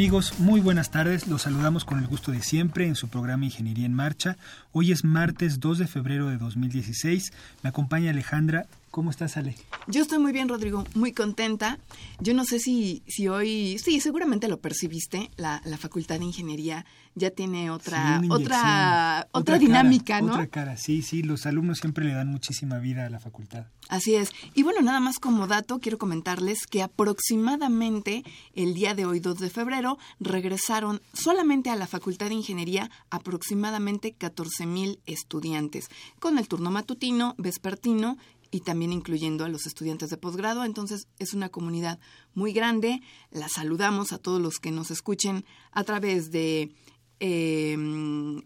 Amigos, muy buenas tardes. Los saludamos con el gusto de siempre en su programa Ingeniería en Marcha. Hoy es martes 2 de febrero de 2016. Me acompaña Alejandra. ¿Cómo estás, Ale? Yo estoy muy bien, Rodrigo, muy contenta. Yo no sé si, si hoy, sí, seguramente lo percibiste, la, la Facultad de Ingeniería ya tiene otra, otra, otra, dinámica, ¿no? Otra cara, sí, sí, los alumnos siempre le dan muchísima vida a la facultad. Así es. Y bueno, nada más como dato, quiero comentarles que aproximadamente el día de hoy, 2 de febrero, regresaron solamente a la Facultad de Ingeniería aproximadamente 14 mil estudiantes, con el turno matutino, vespertino y también incluyendo a los estudiantes de posgrado. Entonces es una comunidad muy grande. La saludamos a todos los que nos escuchen a través de eh,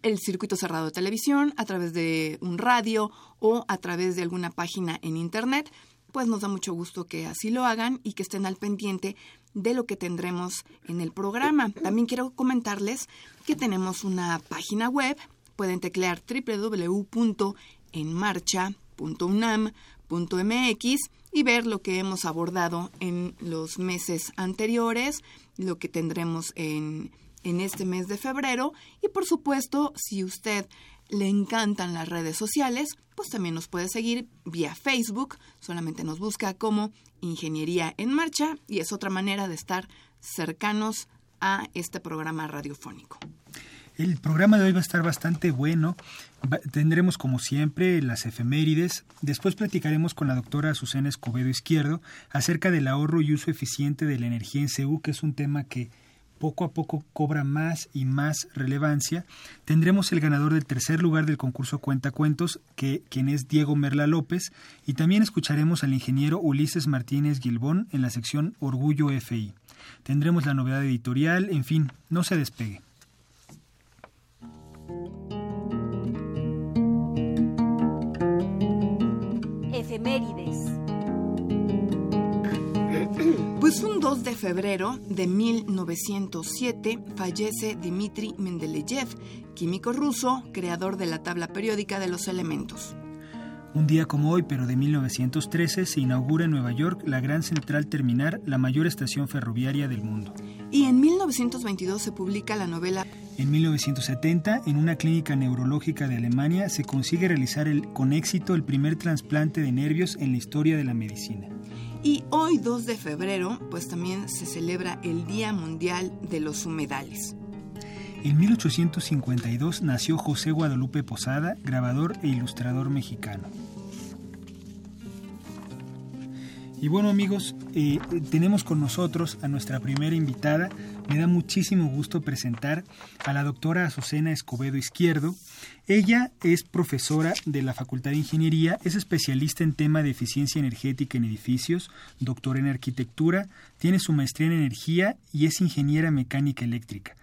el circuito cerrado de televisión, a través de un radio o a través de alguna página en internet. Pues nos da mucho gusto que así lo hagan y que estén al pendiente de lo que tendremos en el programa. También quiero comentarles que tenemos una página web. Pueden teclear www.enmarcha.unam .mx y ver lo que hemos abordado en los meses anteriores, lo que tendremos en, en este mes de febrero y por supuesto, si usted le encantan las redes sociales, pues también nos puede seguir vía Facebook, solamente nos busca como Ingeniería en Marcha y es otra manera de estar cercanos a este programa radiofónico. El programa de hoy va a estar bastante bueno. tendremos como siempre las efemérides. Después platicaremos con la doctora Azucena Escobedo Izquierdo acerca del ahorro y uso eficiente de la energía en CEU, que es un tema que poco a poco cobra más y más relevancia. Tendremos el ganador del tercer lugar del concurso Cuenta Cuentos, que, quien es Diego Merla López, y también escucharemos al ingeniero Ulises Martínez Gilbón en la sección Orgullo FI. Tendremos la novedad editorial, en fin, no se despegue. Efemérides. Pues un 2 de febrero de 1907 fallece Dmitri Mendeleev, químico ruso, creador de la tabla periódica de los elementos. Un día como hoy, pero de 1913, se inaugura en Nueva York la Gran Central Terminal, la mayor estación ferroviaria del mundo. Y en 1922 se publica la novela en 1970, en una clínica neurológica de Alemania, se consigue realizar el, con éxito el primer trasplante de nervios en la historia de la medicina. Y hoy, 2 de febrero, pues también se celebra el Día Mundial de los Humedales. En 1852 nació José Guadalupe Posada, grabador e ilustrador mexicano. Y bueno amigos, eh, tenemos con nosotros a nuestra primera invitada. Me da muchísimo gusto presentar a la doctora Azucena Escobedo Izquierdo. Ella es profesora de la Facultad de Ingeniería, es especialista en tema de eficiencia energética en edificios, doctora en arquitectura, tiene su maestría en energía y es ingeniera mecánica eléctrica.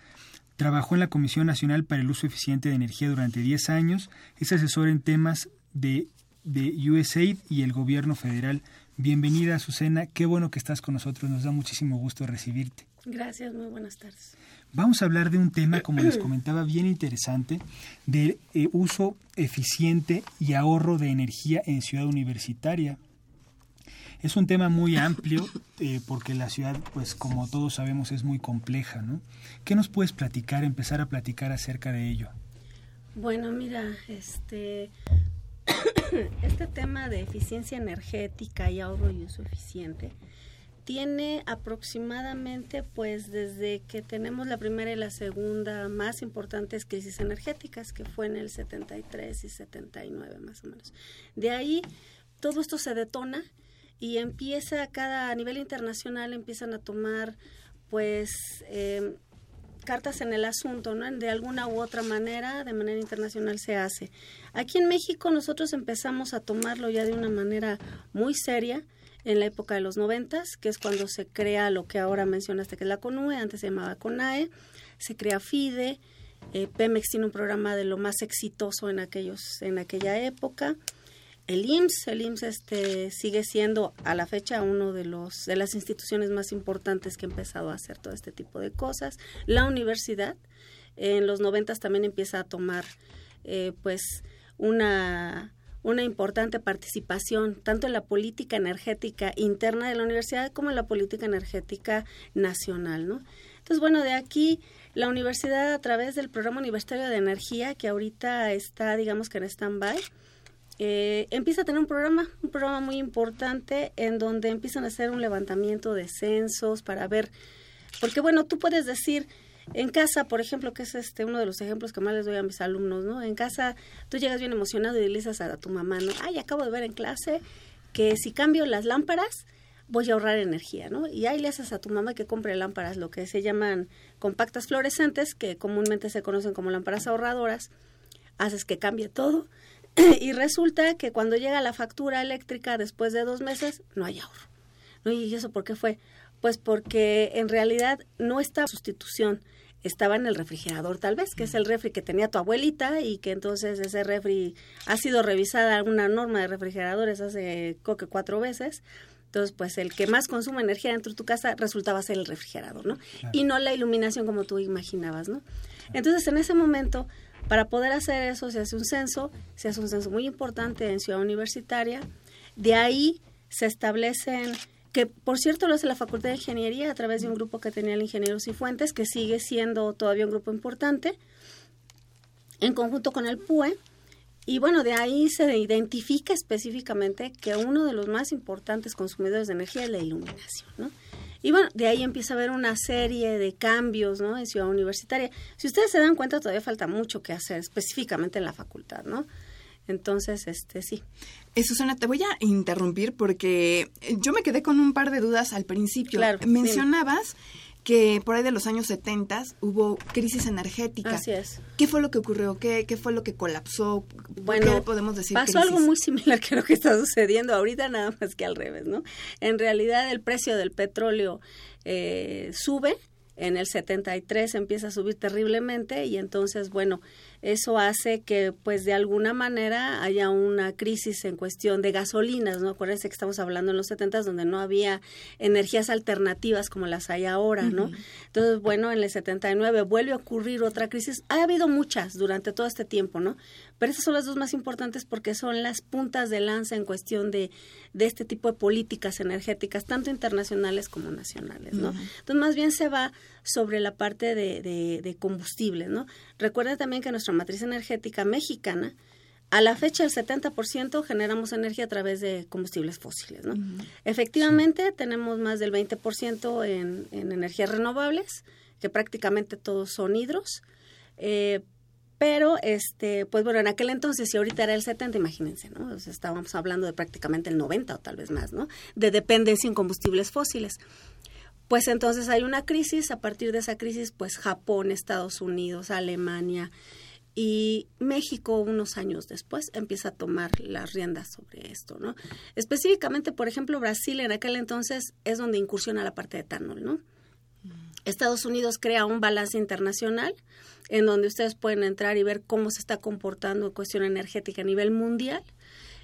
Trabajó en la Comisión Nacional para el Uso Eficiente de Energía durante 10 años, es asesora en temas de, de USAID y el gobierno federal Bienvenida, Azucena. Qué bueno que estás con nosotros. Nos da muchísimo gusto recibirte. Gracias, muy buenas tardes. Vamos a hablar de un tema, como les comentaba, bien interesante, de eh, uso eficiente y ahorro de energía en ciudad universitaria. Es un tema muy amplio eh, porque la ciudad, pues como todos sabemos, es muy compleja, ¿no? ¿Qué nos puedes platicar, empezar a platicar acerca de ello? Bueno, mira, este, este tema de eficiencia energética y ahorro y uso eficiente tiene aproximadamente, pues desde que tenemos la primera y la segunda más importantes crisis energéticas, que fue en el 73 y 79 más o menos. De ahí todo esto se detona y empieza cada a nivel internacional empiezan a tomar pues eh, cartas en el asunto, ¿no? De alguna u otra manera, de manera internacional se hace. Aquí en México nosotros empezamos a tomarlo ya de una manera muy seria en la época de los noventas, que es cuando se crea lo que ahora mencionaste que es la CONUE, antes se llamaba CONAE, se crea FIDE, eh, Pemex tiene un programa de lo más exitoso en aquellos en aquella época el IMSS, el IMSS este, sigue siendo a la fecha uno de los de las instituciones más importantes que ha empezado a hacer todo este tipo de cosas. La universidad en los noventas también empieza a tomar eh, pues una una importante participación tanto en la política energética interna de la universidad como en la política energética nacional, ¿no? Entonces, bueno, de aquí la universidad a través del programa universitario de energía que ahorita está, digamos que en stand-by, eh, empieza a tener un programa, un programa muy importante en donde empiezan a hacer un levantamiento de censos para ver, porque bueno, tú puedes decir, en casa, por ejemplo, que es este uno de los ejemplos que más les doy a mis alumnos, ¿no? En casa tú llegas bien emocionado y le dices a tu mamá, ¿no? Ay, acabo de ver en clase que si cambio las lámparas voy a ahorrar energía, ¿no? Y ahí le haces a tu mamá que compre lámparas, lo que se llaman compactas fluorescentes, que comúnmente se conocen como lámparas ahorradoras, haces que cambie todo y resulta que cuando llega la factura eléctrica después de dos meses, no hay ahorro. ¿No? ¿Y eso por qué fue? Pues porque en realidad no está sustitución, estaba en el refrigerador tal vez, que es el refri que tenía tu abuelita y que entonces ese refri ha sido revisada una norma de refrigeradores hace coque cuatro veces. Entonces, pues el que más consume energía dentro de tu casa resultaba ser el refrigerador, ¿no? Y no la iluminación como tú imaginabas, ¿no? Entonces, en ese momento, para poder hacer eso se hace un censo, se hace un censo muy importante en Ciudad Universitaria. De ahí se establecen, que por cierto lo hace la Facultad de Ingeniería a través de un grupo que tenía el ingeniero Cifuentes, que sigue siendo todavía un grupo importante, en conjunto con el PUE. Y bueno, de ahí se identifica específicamente que uno de los más importantes consumidores de energía es la iluminación, ¿no? Y bueno, de ahí empieza a haber una serie de cambios, ¿no? En Ciudad Universitaria. Si ustedes se dan cuenta, todavía falta mucho que hacer, específicamente en la facultad, ¿no? Entonces, este, sí. Susana, te voy a interrumpir porque yo me quedé con un par de dudas al principio. Claro, Mencionabas que por ahí de los años 70 hubo crisis energética. Así es. ¿Qué fue lo que ocurrió? ¿Qué, qué fue lo que colapsó? Bueno, ¿Qué podemos decir? Pasó crisis? algo muy similar que lo que está sucediendo ahorita, nada más que al revés, ¿no? En realidad el precio del petróleo eh, sube, en el 73 empieza a subir terriblemente y entonces, bueno, eso hace que pues de alguna manera haya una crisis en cuestión de gasolinas, ¿no? Acuérdense que estamos hablando en los 70 donde no había energías alternativas como las hay ahora, ¿no? Entonces, bueno, en el 79 vuelve a ocurrir otra crisis. Ha habido muchas durante todo este tiempo, ¿no? Pero esas son las dos más importantes porque son las puntas de lanza en cuestión de, de este tipo de políticas energéticas, tanto internacionales como nacionales, ¿no? Entonces, más bien se va sobre la parte de, de, de combustibles, ¿no? Recuerden también que nuestra matriz energética mexicana, a la fecha el 70% generamos energía a través de combustibles fósiles. ¿no? Efectivamente, tenemos más del 20% en, en energías renovables, que prácticamente todos son hidros. Eh, pero, este, pues bueno, en aquel entonces, si ahorita era el 70, imagínense, ¿no? O sea, estábamos hablando de prácticamente el 90 o tal vez más, ¿no? De dependencia en combustibles fósiles. Pues entonces hay una crisis, a partir de esa crisis, pues Japón, Estados Unidos, Alemania, y México unos años después empieza a tomar las riendas sobre esto, ¿no? Específicamente, por ejemplo, Brasil en aquel entonces es donde incursiona la parte de etanol, ¿no? Estados Unidos crea un balance internacional en donde ustedes pueden entrar y ver cómo se está comportando en cuestión energética a nivel mundial.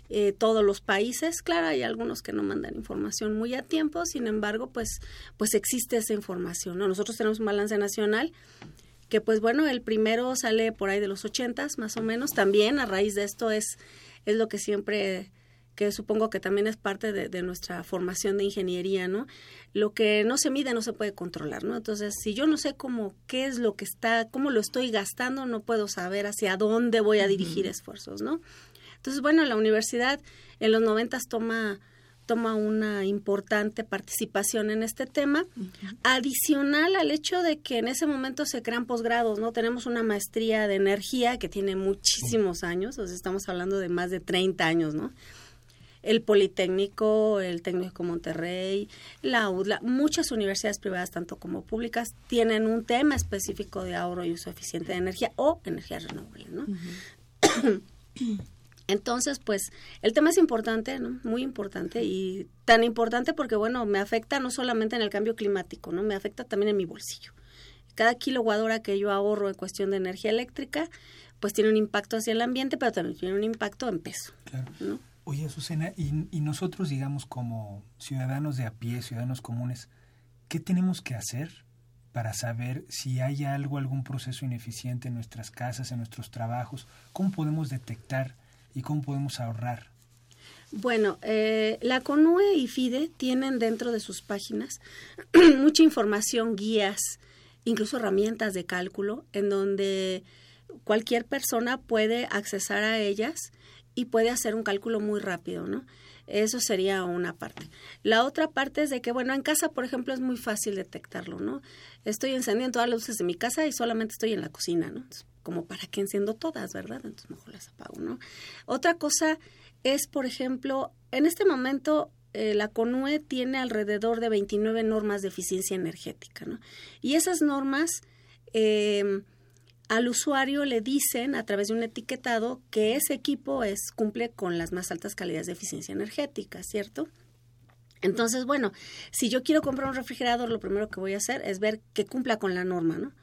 Eh, todos los países, claro, hay algunos que no mandan información muy a tiempo, sin embargo, pues, pues existe esa información, ¿no? Nosotros tenemos un balance nacional que pues bueno, el primero sale por ahí de los ochentas, más o menos. También a raíz de esto es, es lo que siempre, que supongo que también es parte de, de, nuestra formación de ingeniería, ¿no? Lo que no se mide no se puede controlar, ¿no? Entonces, si yo no sé cómo, qué es lo que está, cómo lo estoy gastando, no puedo saber hacia dónde voy a dirigir uh -huh. esfuerzos, ¿no? Entonces, bueno, la universidad en los noventas toma toma una importante participación en este tema, adicional al hecho de que en ese momento se crean posgrados, ¿no? Tenemos una maestría de energía que tiene muchísimos años, o sea, estamos hablando de más de 30 años, ¿no? el Politécnico, el Técnico Monterrey, la UDLA, muchas universidades privadas, tanto como públicas, tienen un tema específico de ahorro y uso eficiente de energía o energías renovables, ¿no? Entonces, pues, el tema es importante, ¿no? Muy importante y tan importante porque, bueno, me afecta no solamente en el cambio climático, ¿no? Me afecta también en mi bolsillo. Cada kilowatt hora que yo ahorro en cuestión de energía eléctrica, pues tiene un impacto hacia el ambiente, pero también tiene un impacto en peso, ¿no? Oye, Azucena, y, y nosotros, digamos, como ciudadanos de a pie, ciudadanos comunes, ¿qué tenemos que hacer para saber si hay algo, algún proceso ineficiente en nuestras casas, en nuestros trabajos? ¿Cómo podemos detectar y cómo podemos ahorrar? Bueno, eh, la CONUE y FIDE tienen dentro de sus páginas mucha información, guías, incluso herramientas de cálculo, en donde cualquier persona puede accesar a ellas y puede hacer un cálculo muy rápido, ¿no? Eso sería una parte. La otra parte es de que, bueno, en casa, por ejemplo, es muy fácil detectarlo, ¿no? Estoy encendiendo todas las luces de mi casa y solamente estoy en la cocina, ¿no? Como para qué enciendo todas, ¿verdad? Entonces mejor las apago, ¿no? Otra cosa es, por ejemplo, en este momento eh, la CONUE tiene alrededor de 29 normas de eficiencia energética, ¿no? Y esas normas... Eh, al usuario le dicen a través de un etiquetado que ese equipo es cumple con las más altas calidades de eficiencia energética, ¿cierto? Entonces, bueno, si yo quiero comprar un refrigerador, lo primero que voy a hacer es ver que cumpla con la norma, ¿no?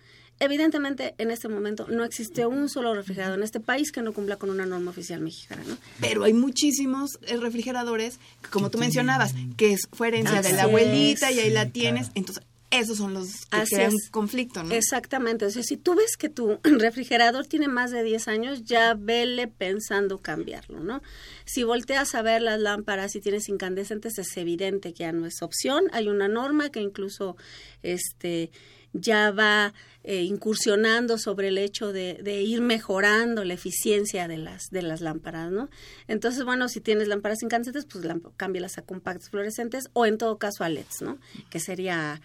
Evidentemente, en este momento no existe un solo refrigerador en este país que no cumpla con una norma oficial mexicana, ¿no? Pero hay muchísimos eh, refrigeradores, como tú mencionabas, que es, fue herencia de la abuelita y ahí la tienes. Entonces, esos son los que crean conflicto, ¿no? Exactamente. O sea, si tú ves que tu refrigerador tiene más de 10 años, ya vele pensando cambiarlo, ¿no? Si volteas a ver las lámparas y tienes incandescentes, es evidente que ya no es opción. Hay una norma que incluso este ya va eh, incursionando sobre el hecho de, de, ir mejorando la eficiencia de las de las lámparas, ¿no? Entonces, bueno, si tienes lámparas incandescentes, pues cámbialas a compactos fluorescentes o en todo caso a LEDs, ¿no? Que sería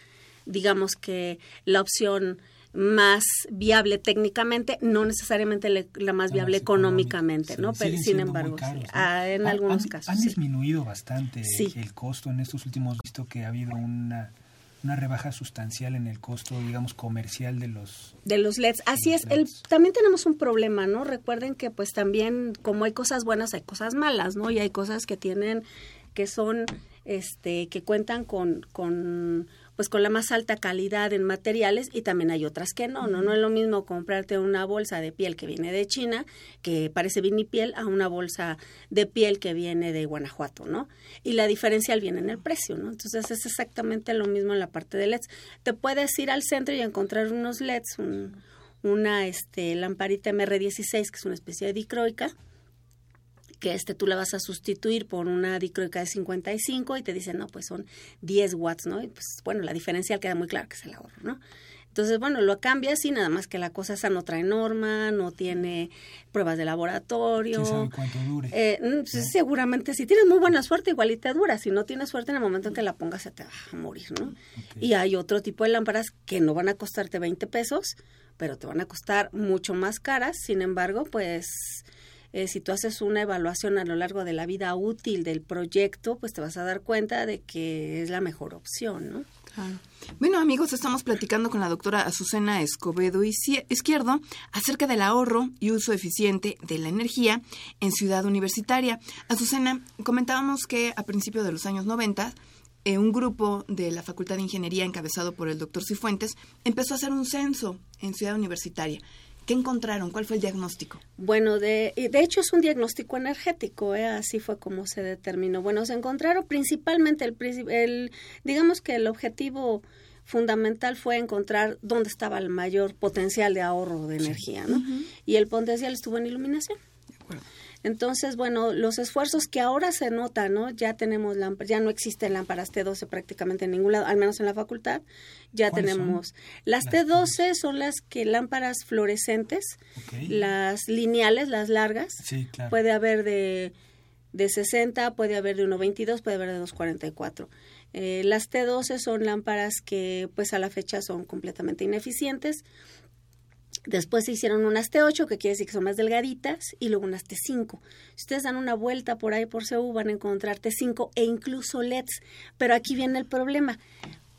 digamos que la opción más viable técnicamente, no necesariamente la más viable económicamente, ¿no? Pero sin embargo, ah, en algunos casos. Han disminuido bastante el costo en estos últimos, visto que ha habido una una rebaja sustancial en el costo, digamos, comercial de los de los LEDs. Así es. El, también tenemos un problema, ¿no? Recuerden que, pues, también como hay cosas buenas, hay cosas malas, ¿no? Y hay cosas que tienen, que son, este, que cuentan con, con pues con la más alta calidad en materiales y también hay otras que no, ¿no? No es lo mismo comprarte una bolsa de piel que viene de China, que parece vinipiel, a una bolsa de piel que viene de Guanajuato, ¿no? Y la diferencia viene en el precio, ¿no? Entonces es exactamente lo mismo en la parte de LEDs. Te puedes ir al centro y encontrar unos LEDs, una este, lamparita MR16, que es una especie de dicroica, que este tú la vas a sustituir por una dicroica de 55 y te dicen, no, pues son 10 watts, ¿no? Y pues bueno, la diferencia queda muy clara que es el ahorro, ¿no? Entonces, bueno, lo cambias y nada más que la cosa esa no trae norma, no tiene pruebas de laboratorio. sabe cuánto dure? Eh, mm, pues, seguramente, si tienes muy buena suerte, igual y te dura. Si no tienes suerte, en el momento en que la pongas se te va a morir, ¿no? Y hay otro tipo de lámparas que no van a costarte 20 pesos, pero te van a costar mucho más caras. Sin embargo, pues eh, si tú haces una evaluación a lo largo de la vida útil del proyecto, pues te vas a dar cuenta de que es la mejor opción, ¿no? Bueno, amigos, estamos platicando con la doctora Azucena Escobedo Izquierdo acerca del ahorro y uso eficiente de la energía en Ciudad Universitaria. Azucena, comentábamos que a principios de los años 90 eh, un grupo de la Facultad de Ingeniería encabezado por el doctor Cifuentes empezó a hacer un censo en Ciudad Universitaria ¿Qué encontraron? ¿Cuál fue el diagnóstico? Bueno, de, de hecho es un diagnóstico energético, ¿eh? así fue como se determinó. Bueno, se encontraron principalmente el, el digamos que el objetivo fundamental fue encontrar dónde estaba el mayor potencial de ahorro de energía, ¿no? Y el potencial estuvo en iluminación. De acuerdo. Entonces, bueno, los esfuerzos que ahora se notan, ¿no? Ya tenemos lámparas, ya no existen lámparas T12 prácticamente en ningún lado, al menos en la facultad. Ya tenemos. Las, T12 son las que lámparas fluorescentes, las lineales, las largas. Sí, claro. Puede haber de de 60, puede haber de 1.22, puede haber de 2.44. Eh, las T12 son lámparas que pues a la fecha son completamente ineficientes. Después se hicieron unas T8, que quiere decir que son más delgaditas, y luego unas T5. Si ustedes dan una vuelta por ahí por CEU, van a encontrar T5 e incluso LEDs. Pero aquí viene el problema.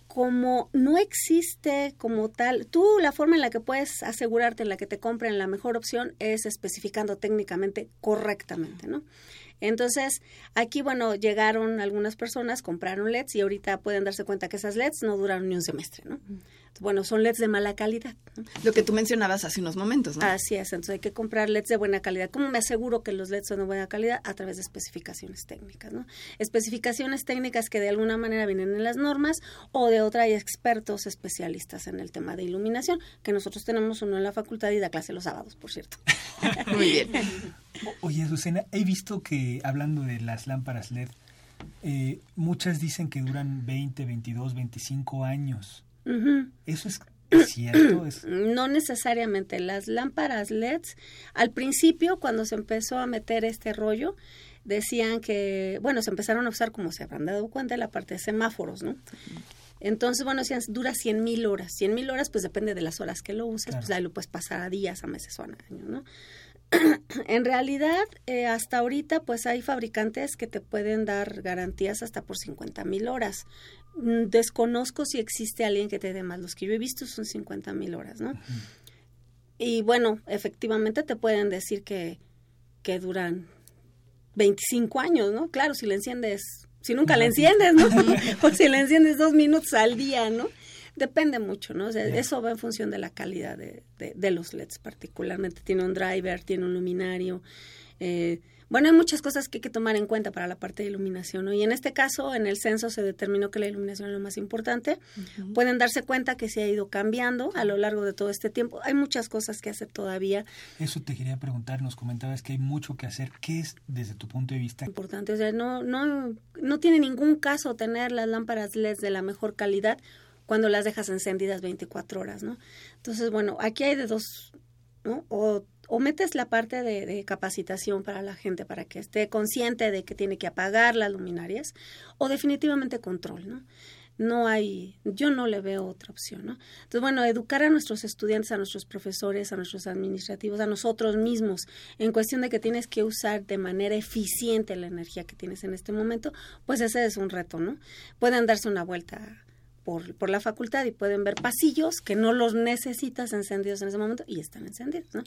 Como no existe como tal, tú la forma en la que puedes asegurarte en la que te compren la mejor opción es especificando técnicamente correctamente, ¿no? Entonces, aquí, bueno, llegaron algunas personas, compraron LEDs y ahorita pueden darse cuenta que esas LEDs no duran ni un semestre, ¿no? Bueno, son LEDs de mala calidad. Lo que tú mencionabas hace unos momentos, ¿no? Así es, entonces hay que comprar LEDs de buena calidad. ¿Cómo me aseguro que los LEDs son de buena calidad? A través de especificaciones técnicas, ¿no? Especificaciones técnicas que de alguna manera vienen en las normas o de otra hay expertos especialistas en el tema de iluminación, que nosotros tenemos uno en la facultad y da clase los sábados, por cierto. Muy bien. Oye, Azucena, he visto que hablando de las lámparas LED, eh, muchas dicen que duran 20, 22, 25 años. ¿Eso es cierto? No necesariamente. Las lámparas LEDs, al principio, cuando se empezó a meter este rollo, decían que, bueno, se empezaron a usar, como se habrán dado cuenta, la parte de semáforos, ¿no? Entonces, bueno, decían, dura 100 mil horas. 100 mil horas, pues depende de las horas que lo uses, pues ahí lo puedes pasar a días, a meses o a años, ¿no? en realidad, eh, hasta ahorita, pues hay fabricantes que te pueden dar garantías hasta por 50 mil horas. Mm, desconozco si existe alguien que te dé más. Los que yo he visto son 50 mil horas, ¿no? Y bueno, efectivamente te pueden decir que, que duran 25 años, ¿no? Claro, si le enciendes, si nunca le enciendes, ¿no? o si le enciendes dos minutos al día, ¿no? Depende mucho, ¿no? O sea, eso va en función de la calidad de, de, los LEDs particularmente. Tiene un driver, tiene un luminario. Eh, bueno, hay muchas cosas que hay que tomar en cuenta para la parte de iluminación, ¿no? Y en este caso, en el censo se determinó que la iluminación es lo más importante. Pueden darse cuenta que se ha ido cambiando a lo largo de todo este tiempo. Hay muchas cosas que hacer todavía. Eso te quería preguntar, nos comentabas que hay mucho que hacer. ¿Qué es, desde tu punto de vista? Importante, o sea, no, no, no tiene ningún caso tener las lámparas LED de la mejor calidad cuando las dejas encendidas 24 horas, ¿no? Entonces, bueno, aquí hay de dos, ¿no? O, metes la parte de, capacitación para la gente para que esté consciente de que tiene que apagar las luminarias, o definitivamente control, ¿no? No hay, yo no le veo otra opción, ¿no? Entonces, bueno, educar a nuestros estudiantes, a nuestros profesores, a nuestros administrativos, a nosotros mismos, en cuestión de que tienes que usar de manera eficiente la energía que tienes en este momento, pues ese es un reto, ¿no? Pueden darse una vuelta por, por, la facultad y pueden ver pasillos que no los necesitas encendidos en ese momento y están encendidos. ¿no?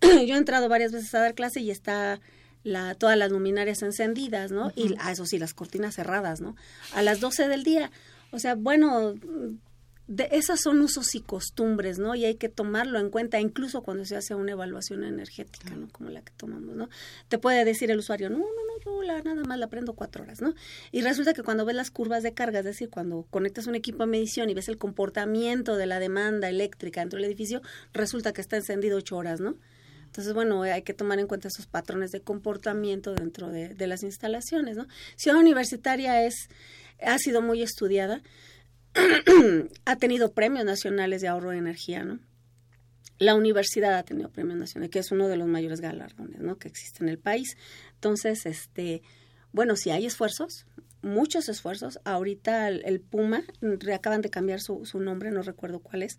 Yo he entrado varias veces a dar clase y está la, todas las luminarias encendidas, ¿no? Y a eso sí, las cortinas cerradas, ¿no? A las 12 del día. O sea, bueno, de esas son usos y costumbres, ¿no? Y hay que tomarlo en cuenta incluso cuando se hace una evaluación energética, ¿no? Como la que tomamos, ¿no? Te puede decir el usuario, no, no, no, yo la, nada más la prendo cuatro horas, ¿no? Y resulta que cuando ves las curvas de carga, es decir, cuando conectas un equipo de medición y ves el comportamiento de la demanda eléctrica dentro del edificio, resulta que está encendido ocho horas, ¿no? Entonces, bueno, hay que tomar en cuenta esos patrones de comportamiento dentro de, de las instalaciones, ¿no? Ciudad Universitaria es, ha sido muy estudiada, ha tenido premios nacionales de ahorro de energía, ¿no? La universidad ha tenido premios nacionales, que es uno de los mayores galardones, ¿no? Que existe en el país. Entonces, este, bueno, si hay esfuerzos, muchos esfuerzos. Ahorita el, Puma, acaban de cambiar su, su, nombre, no recuerdo cuál es,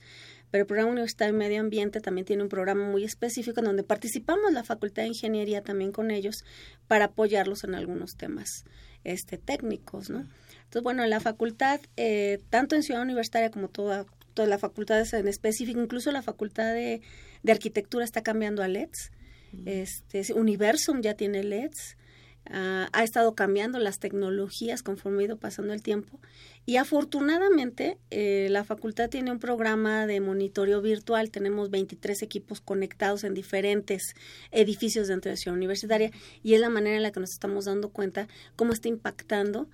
pero el Programa Universitario de Medio Ambiente también tiene un programa muy específico en donde participamos la Facultad de Ingeniería también con ellos para apoyarlos en algunos temas este, técnicos, ¿no? Entonces, bueno, en la facultad, eh, tanto en Ciudad Universitaria como toda, toda la facultad en específico, incluso la facultad de, de arquitectura está cambiando a LEDs. Este, Universum ya tiene LEDs. Ah, ha estado cambiando las tecnologías conforme ha ido pasando el tiempo y afortunadamente eh, la facultad tiene un programa de monitoreo virtual, tenemos 23 equipos conectados en diferentes edificios dentro de Ciudad Universitaria y es la manera en la que nos estamos dando cuenta cómo está impactando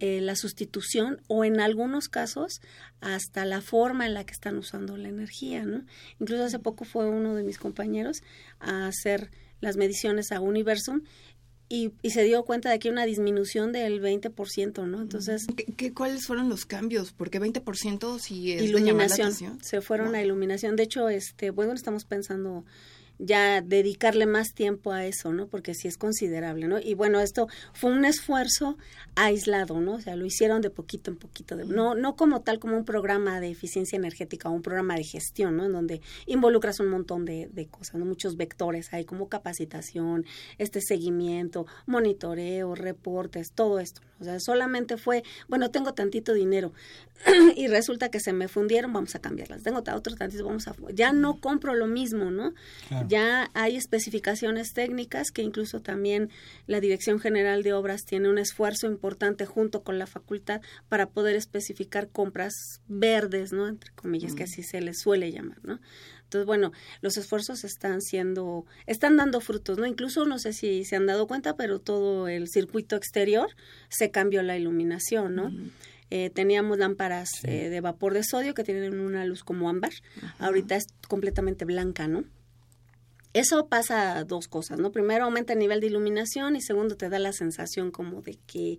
eh, la sustitución o en algunos casos hasta la forma en la que están usando la energía, ¿no? Incluso hace poco fue uno de mis compañeros a hacer las mediciones a Universum y, y, se dio cuenta de que una disminución del 20%, ¿no? Entonces... ¿Qué, cuáles fueron los cambios? Porque 20% si es iluminación. Se fueron a iluminación. De hecho, este, bueno, estamos pensando ya dedicarle más tiempo a eso, ¿no? Porque sí es considerable, ¿no? Y bueno, esto fue un esfuerzo aislado, ¿no? O sea, lo hicieron de poquito en poquito, no, no como tal como un programa de eficiencia energética o un programa de gestión, ¿no? En donde involucras un montón de, de cosas, ¿no? Muchos vectores hay como capacitación, este seguimiento, monitoreo, reportes, todo esto. O sea, solamente fue, bueno, tengo tantito dinero y resulta que se me fundieron, vamos a cambiarlas. Tengo otro tantito, vamos a... Ya no compro lo mismo, ¿no? Ya hay especificaciones técnicas que incluso también la Dirección General de Obras tiene un esfuerzo importante junto con la facultad para poder especificar compras verdes, ¿no? Entre comillas, que así se les suele llamar, ¿no? Entonces, bueno, los esfuerzos están siendo, están dando frutos, ¿no? Incluso no sé si se han dado cuenta, pero todo el circuito exterior se cambió la iluminación, ¿no? Eh, teníamos lámparas eh, de vapor de sodio que tienen una luz como ámbar. Ahorita es completamente blanca, ¿no? Eso pasa dos cosas, ¿no? Primero aumenta el nivel de iluminación y segundo te da la sensación como de que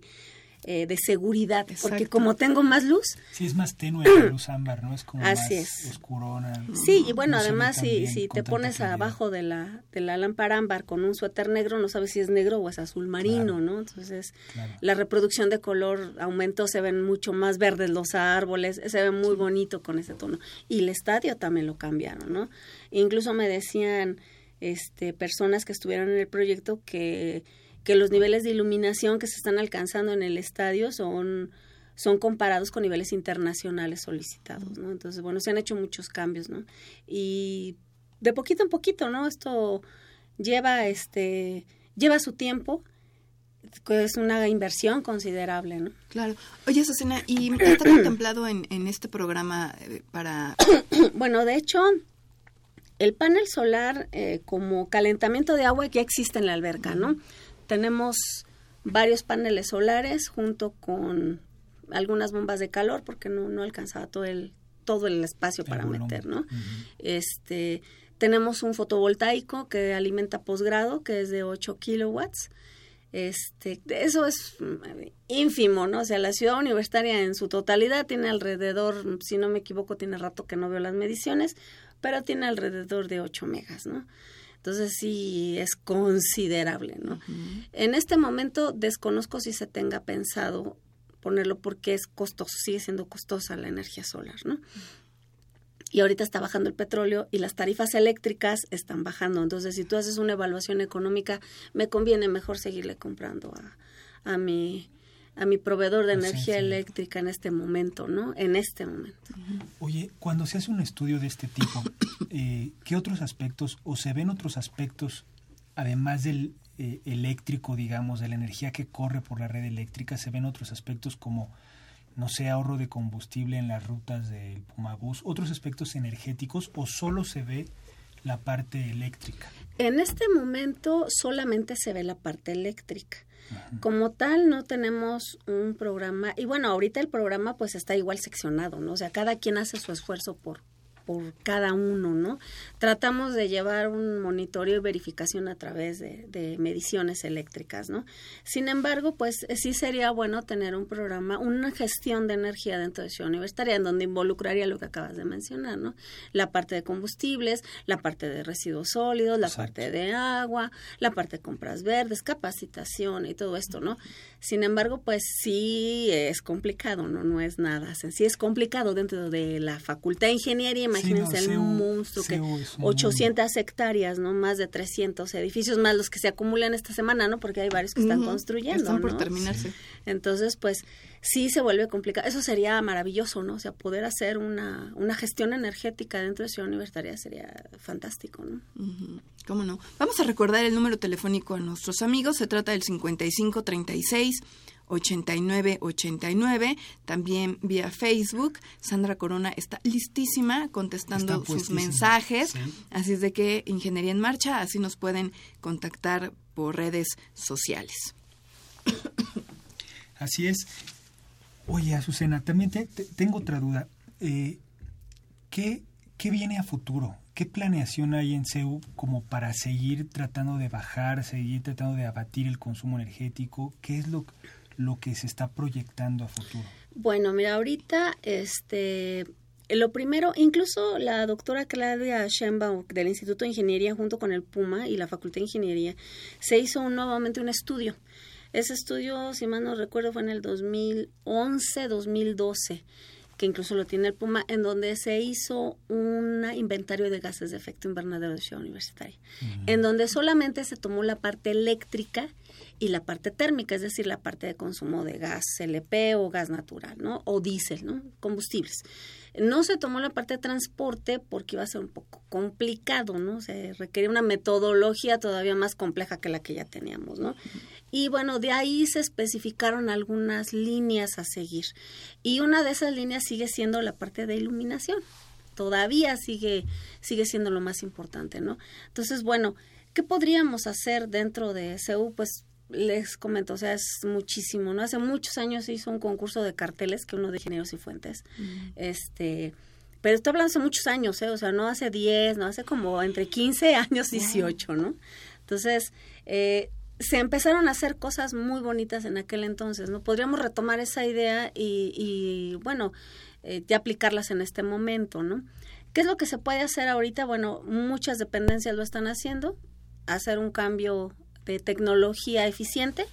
eh, de seguridad, porque como tengo más luz... Sí, es más tenue la luz ámbar, ¿no? Es como Así más es. oscurona. Sí, y bueno, además si, si te pones abajo de la, de la lámpara ámbar con un suéter negro, no sabes si es negro o es azul marino, ¿no? Entonces, la reproducción de color aumentó, se ven mucho más verdes los árboles, se ve muy bonito con ese tono. Y el estadio también lo cambiaron, ¿no? Incluso me decían este personas que estuvieron en el proyecto que que los niveles de iluminación que se están alcanzando en el estadio son son comparados con niveles internacionales solicitados, ¿no? Entonces, bueno, se han hecho muchos cambios, ¿no? Y de poquito en poquito, ¿no? Esto lleva este lleva su tiempo, es una inversión considerable, ¿no? Claro. Oye, Susana, ¿y está contemplado en, en este programa eh, para...? bueno, de hecho, el panel solar eh, como calentamiento de agua ya existe en la alberca, ¿no? Tenemos varios paneles solares junto con algunas bombas de calor porque no, no alcanzaba todo el todo el espacio para meter, ¿no? Este tenemos un fotovoltaico que alimenta posgrado que es de 8 kilowatts. Este, eso es ínfimo, ¿no? O sea, la ciudad universitaria en su totalidad tiene alrededor, si no me equivoco, tiene rato que no veo las mediciones, pero tiene alrededor de 8 megas, ¿no? Entonces sí es considerable, ¿no? En este momento desconozco si se tenga pensado ponerlo porque es costoso, sigue siendo costosa la energía solar, ¿no? Y ahorita está bajando el petróleo y las tarifas eléctricas están bajando. Entonces, si tú haces una evaluación económica, me conviene mejor seguirle comprando a, a mi a mi proveedor de energía eléctrica en este momento, ¿no? En este momento. Oye, cuando se hace un estudio de este tipo, eh, ¿qué otros aspectos o se ven otros aspectos, además del eh, eléctrico, digamos, de la energía que corre por la red eléctrica, se ven otros aspectos como, no sé, ahorro de combustible en las rutas del Pumabús, otros aspectos energéticos o solo se ve la parte eléctrica? En este momento solamente se ve la parte eléctrica. Como tal, no tenemos un programa, y bueno, ahorita el programa pues está igual seccionado, ¿no? O sea, cada quien hace su esfuerzo por, por cada uno, ¿no? Tratamos de llevar un monitoreo y verificación a través de, de, mediciones eléctricas, ¿no? Sin embargo, pues sí sería bueno tener un programa, una gestión de energía dentro de Ciudad Universitaria, en donde involucraría lo que acabas de mencionar, ¿no? La parte de combustibles, la parte de residuos sólidos, la parte de agua, la parte de compras verdes, capacitación y todo esto, ¿no? Sin embargo, pues sí es complicado, ¿no? No es nada sencillo, es complicado dentro de la Facultad de Ingeniería, imagínense el monstruo que 800 hectáreas, ¿no? Más de 300 edificios, más los que se acumulan esta semana, ¿no? Porque hay varios que están construyendo, Están por ¿no? terminarse. Entonces, pues sí se vuelve complicado. Eso sería maravilloso, ¿no? O sea, poder hacer una, una gestión energética dentro de Ciudad Universitaria sería fantástico, ¿no? ¿Cómo no? Vamos a recordar el número telefónico a nuestros amigos. Se trata del 5536 8989, también vía Facebook. Sandra Corona está listísima contestando sus mensajes. Así es de que Ingeniería en Marcha, así nos pueden contactar por redes sociales. Así es. Oye, Azucena, también te, te, tengo otra duda. Eh, ¿qué, ¿Qué viene a futuro? ¿Qué planeación hay en CEU como para seguir tratando de bajar, seguir tratando de abatir el consumo energético? ¿Qué es lo, lo que se está proyectando a futuro? Bueno, mira, ahorita este lo primero, incluso la doctora Claudia Schembaum del Instituto de Ingeniería junto con el PUMA y la Facultad de Ingeniería, se hizo nuevamente un estudio. Ese estudio, si mal no recuerdo, fue en el 2011-2012 que incluso lo tiene el Puma, en donde se hizo un inventario de gases de efecto invernadero de Ciudad Universitaria, en donde solamente se tomó la parte eléctrica y la parte térmica, es decir, la parte de consumo de gas LP o gas natural, ¿no? O diésel, ¿no? Combustibles. No se tomó la parte de transporte porque iba a ser un poco complicado, ¿no? Se requería una metodología todavía más compleja que la que ya teníamos, ¿no? Y bueno, de ahí se especificaron algunas líneas a seguir. Y una de esas líneas sigue siendo la parte de iluminación. Todavía sigue, sigue siendo lo más importante, ¿no? Entonces, bueno, ¿qué podríamos hacer dentro de SEU? Pues les comento, o sea, es muchísimo, ¿no? Hace muchos años se hizo un concurso de carteles que uno de Ingenieros y Fuentes, este, pero estoy hablando hace muchos años, ¿eh? O sea, no hace 10, no hace como entre 15 años, 18, ¿no? Entonces, eh, se empezaron a hacer cosas muy bonitas en aquel entonces, ¿no? Podríamos retomar esa idea y, y bueno, eh, ya aplicarlas en este momento, ¿no? ¿Qué es lo que se puede hacer ahorita? Bueno, muchas dependencias lo están haciendo, hacer un cambio de tecnología eficiente,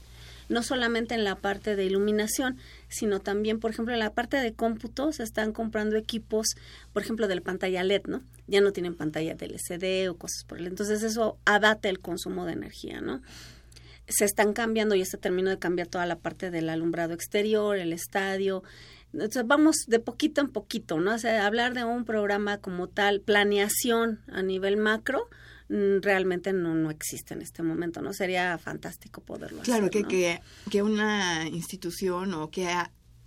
no solamente en la parte de iluminación, sino también, por ejemplo, en la parte de cómputo se están comprando equipos, por ejemplo, de la pantalla LED, ¿no? Ya no tienen pantalla de LCD o cosas por el. Entonces eso adapta el consumo de energía, ¿no? se están cambiando, y se terminó de cambiar toda la parte del alumbrado exterior, el estadio. Entonces vamos de poquito en poquito, ¿no? O sea, hablar de un programa como tal, planeación a nivel macro, realmente no, no existe en este momento, ¿no? Sería fantástico poderlo claro, hacer. Claro, que, que, que, una institución o que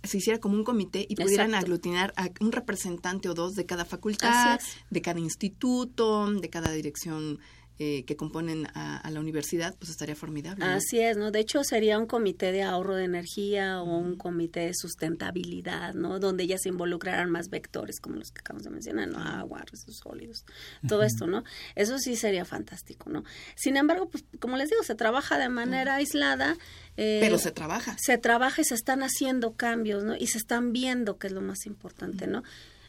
se hiciera como un comité y pudieran Exacto. aglutinar a un representante o dos de cada facultad, de cada instituto, de cada dirección eh, que componen a, a, la universidad, pues estaría formidable. ¿no? Así es, ¿no? De hecho, sería un comité de ahorro de energía o un comité de sustentabilidad, ¿no? Donde ya se involucraran más vectores, como los que acabamos de mencionar, ¿no? Agua, residuos sólidos, todo uh -huh. esto, ¿no? Eso sí sería fantástico, ¿no? Sin embargo, pues, como les digo, se trabaja de manera uh -huh. aislada. Eh, Pero se trabaja. Se trabaja y se están haciendo cambios, ¿no? Y se están viendo, que es lo más importante, uh -huh. ¿no?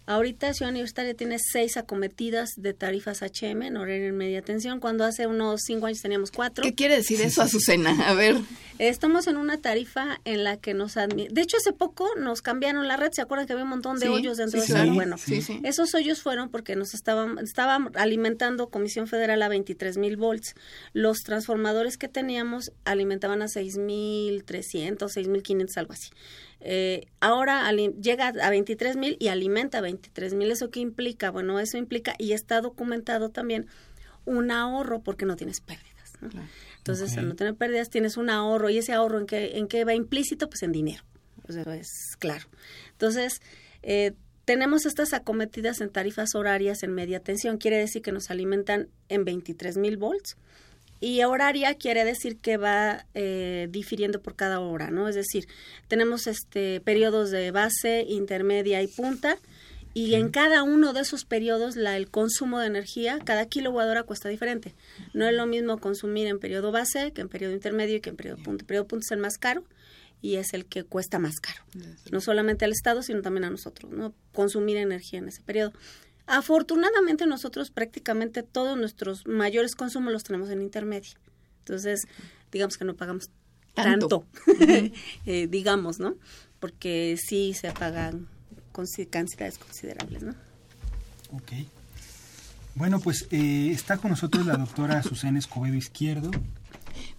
Ahorita Ciudad Universitaria tiene seis acometidas de tarifas HM en horario en media tensión, cuando hace unos cinco años teníamos cuatro. ¿Qué quiere decir eso, Azucena? A ver. Estamos en una tarifa en la que nos De hecho, hace poco nos cambiaron la red. ¿Se acuerdan que había un montón de sí, hoyos dentro sí, de esa? sí, Bueno, sí, sí. esos hoyos fueron porque nos estaban, estaban alimentando Comisión Federal a 23 mil volts. Los transformadores que teníamos alimentaban a 6.300, 6.500, algo así. Eh, ahora llega a 23 mil y alimenta a 23 mil. ¿Eso qué implica? Bueno, eso implica, y está documentado también, un ahorro porque no tienes pérdidas. ¿no? Claro. Entonces, okay. al no tener pérdidas, tienes un ahorro, y ese ahorro en qué, en qué va implícito, pues en dinero. O sea, es claro. Entonces, eh, tenemos estas acometidas en tarifas horarias en media tensión, quiere decir que nos alimentan en 23 mil volts. Y horaria quiere decir que va eh, difiriendo por cada hora, ¿no? Es decir, tenemos este periodos de base, intermedia y punta, y en cada uno de esos periodos la, el consumo de energía, cada kilowatt hora cuesta diferente. No es lo mismo consumir en periodo base que en periodo intermedio y que en periodo punta. El periodo punta es el más caro y es el que cuesta más caro. No solamente al Estado, sino también a nosotros, ¿no? Consumir energía en ese periodo. Afortunadamente nosotros prácticamente todos nuestros mayores consumos los tenemos en intermedio. Entonces, digamos que no pagamos tanto, tanto eh, digamos, ¿no? Porque sí se pagan cantidades considerables, ¿no? Ok. Bueno, pues eh, está con nosotros la doctora Azucena Escobedo Izquierdo.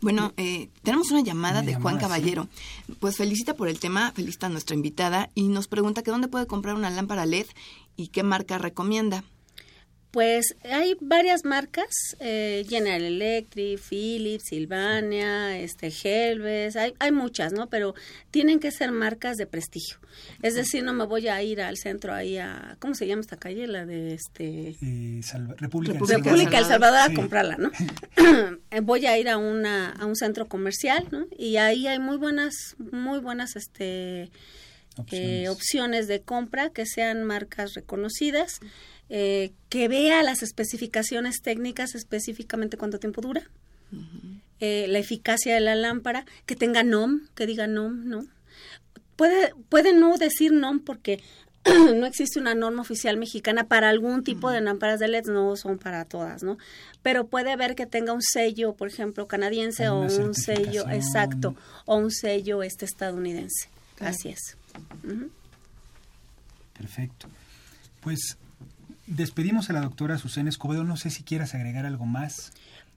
Bueno, eh, tenemos una llamada una de Juan Caballero. Sí. Pues felicita por el tema, felicita a nuestra invitada y nos pregunta que dónde puede comprar una lámpara LED y qué marca recomienda. Pues hay varias marcas, eh, General Electric, Philips, Silvania, este, Helves, hay, hay muchas, ¿no? Pero tienen que ser marcas de prestigio. Es decir, no me voy a ir al centro ahí a, ¿cómo se llama esta calle? La de este... Eh, Salva, República, República, República El Salvador a sí. comprarla, ¿no? voy a ir a, una, a un centro comercial, ¿no? Y ahí hay muy buenas, muy buenas, este... Opciones. Eh, opciones de compra que sean marcas reconocidas, eh, que vea las especificaciones técnicas, específicamente cuánto tiempo dura, uh -huh. eh, la eficacia de la lámpara, que tenga NOM, que diga NOM, ¿no? Puede, puede no decir NOM porque no existe una norma oficial mexicana para algún tipo de lámparas de LED, no son para todas, ¿no? Pero puede haber que tenga un sello, por ejemplo, canadiense o un sello, exacto, o un sello este estadounidense. Así es. Perfecto. Pues despedimos a la doctora Susana Escobedo. No sé si quieras agregar algo más.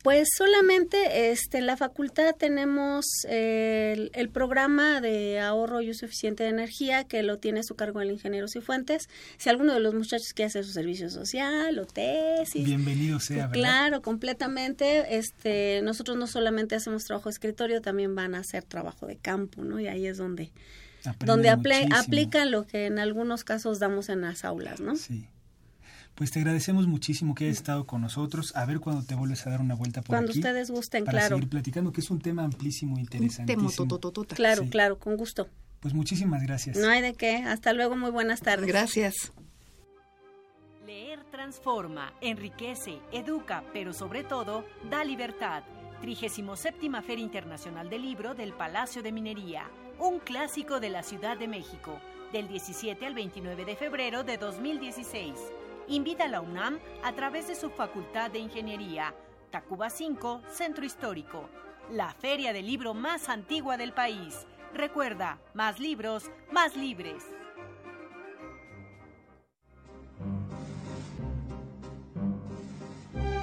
Pues solamente este, en la facultad tenemos el, programa de ahorro y uso eficiente de energía que lo tiene a su cargo el ingeniero Cifuentes. Si alguno de los muchachos quiere hacer su servicio social o tesis. Bienvenido sea, pues, Claro, completamente. Este, nosotros no solamente hacemos trabajo de escritorio, también van a hacer trabajo de campo, ¿no? Y ahí es donde, donde aplican lo que en algunos casos damos en las aulas, ¿no? Sí. Pues te agradecemos muchísimo que hayas estado con nosotros. A ver cuando te vuelves a dar una vuelta por cuando aquí. Cuando ustedes gusten, para claro. seguir platicando, que es un tema amplísimo, interesantísimo. Claro, claro, con gusto. Pues muchísimas gracias. No hay de qué. Hasta luego, muy buenas tardes. Gracias. Leer transforma, enriquece, educa, pero sobre todo da libertad. 37 Feria Internacional del Libro del Palacio de Minería, un clásico de la Ciudad de México, del 17 al 29 de febrero de 2016 invita a la UNAM a través de su Facultad de Ingeniería, Tacuba 5, Centro Histórico, la feria del libro más antigua del país. Recuerda, más libros, más libres.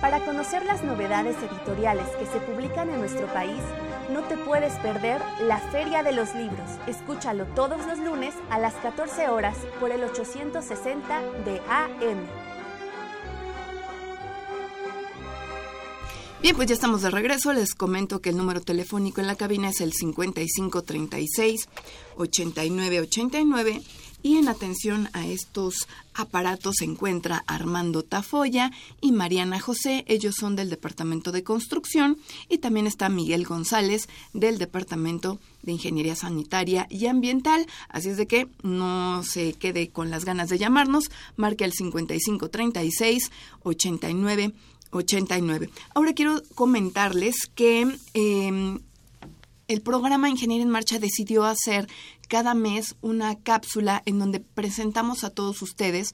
Para conocer las novedades editoriales que se publican en nuestro país, no te puedes perder la Feria de los Libros. Escúchalo todos los lunes a las 14 horas por el 860 de AM. Bien, pues ya estamos de regreso. Les comento que el número telefónico en la cabina es el 5536 8989 y en atención a estos aparatos se encuentra Armando Tafoya y Mariana José. Ellos son del Departamento de Construcción y también está Miguel González del Departamento de Ingeniería Sanitaria y Ambiental. Así es de que no se quede con las ganas de llamarnos. Marque el 5536 89 89. Ahora quiero comentarles que el programa Ingeniería en Marcha decidió hacer cada mes una cápsula en donde presentamos a todos ustedes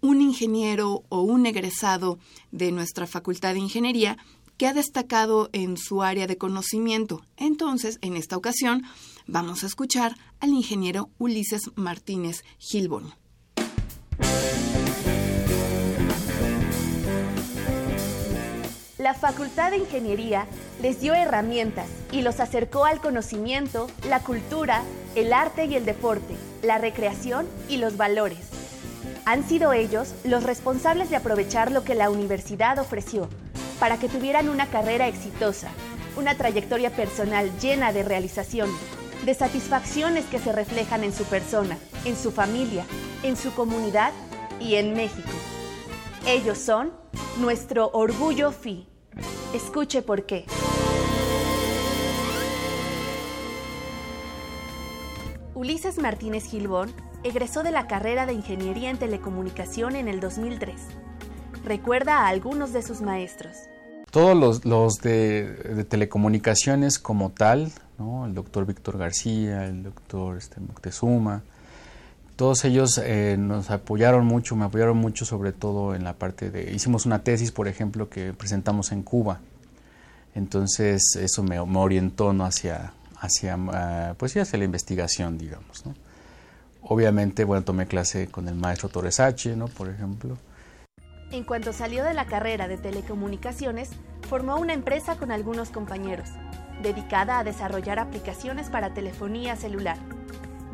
un ingeniero o un egresado de nuestra Facultad de Ingeniería que ha destacado en su área de conocimiento. Entonces, en esta ocasión, vamos a escuchar al ingeniero Ulises Martínez Gilbón. La Facultad de Ingeniería les dio herramientas y los acercó al conocimiento, la cultura, el arte y el deporte, la recreación y los valores. Han sido ellos los responsables de aprovechar lo que la universidad ofreció para que tuvieran una carrera exitosa, una trayectoria personal llena de realización, de satisfacciones que se reflejan en su persona, en su familia, en su comunidad y en México. Ellos son nuestro orgullo FI. Escuche por qué. Ulises Martínez Gilbón egresó de la carrera de Ingeniería en Telecomunicación en el 2003. Recuerda a algunos de sus maestros. Todos los, de, telecomunicaciones como tal, el doctor Víctor García, el doctor este, Moctezuma, todos ellos eh, nos apoyaron mucho, me apoyaron mucho sobre todo en la parte de, hicimos una tesis, por ejemplo, que presentamos en Cuba. Entonces eso me, orientó ¿no? hacia, hacia, ah, pues, hacia la investigación, digamos. Obviamente, bueno, tomé clase con el maestro Torres H, ¿no? por ejemplo. En cuanto salió de la carrera de telecomunicaciones, formó una empresa con algunos compañeros, dedicada a desarrollar aplicaciones para telefonía celular.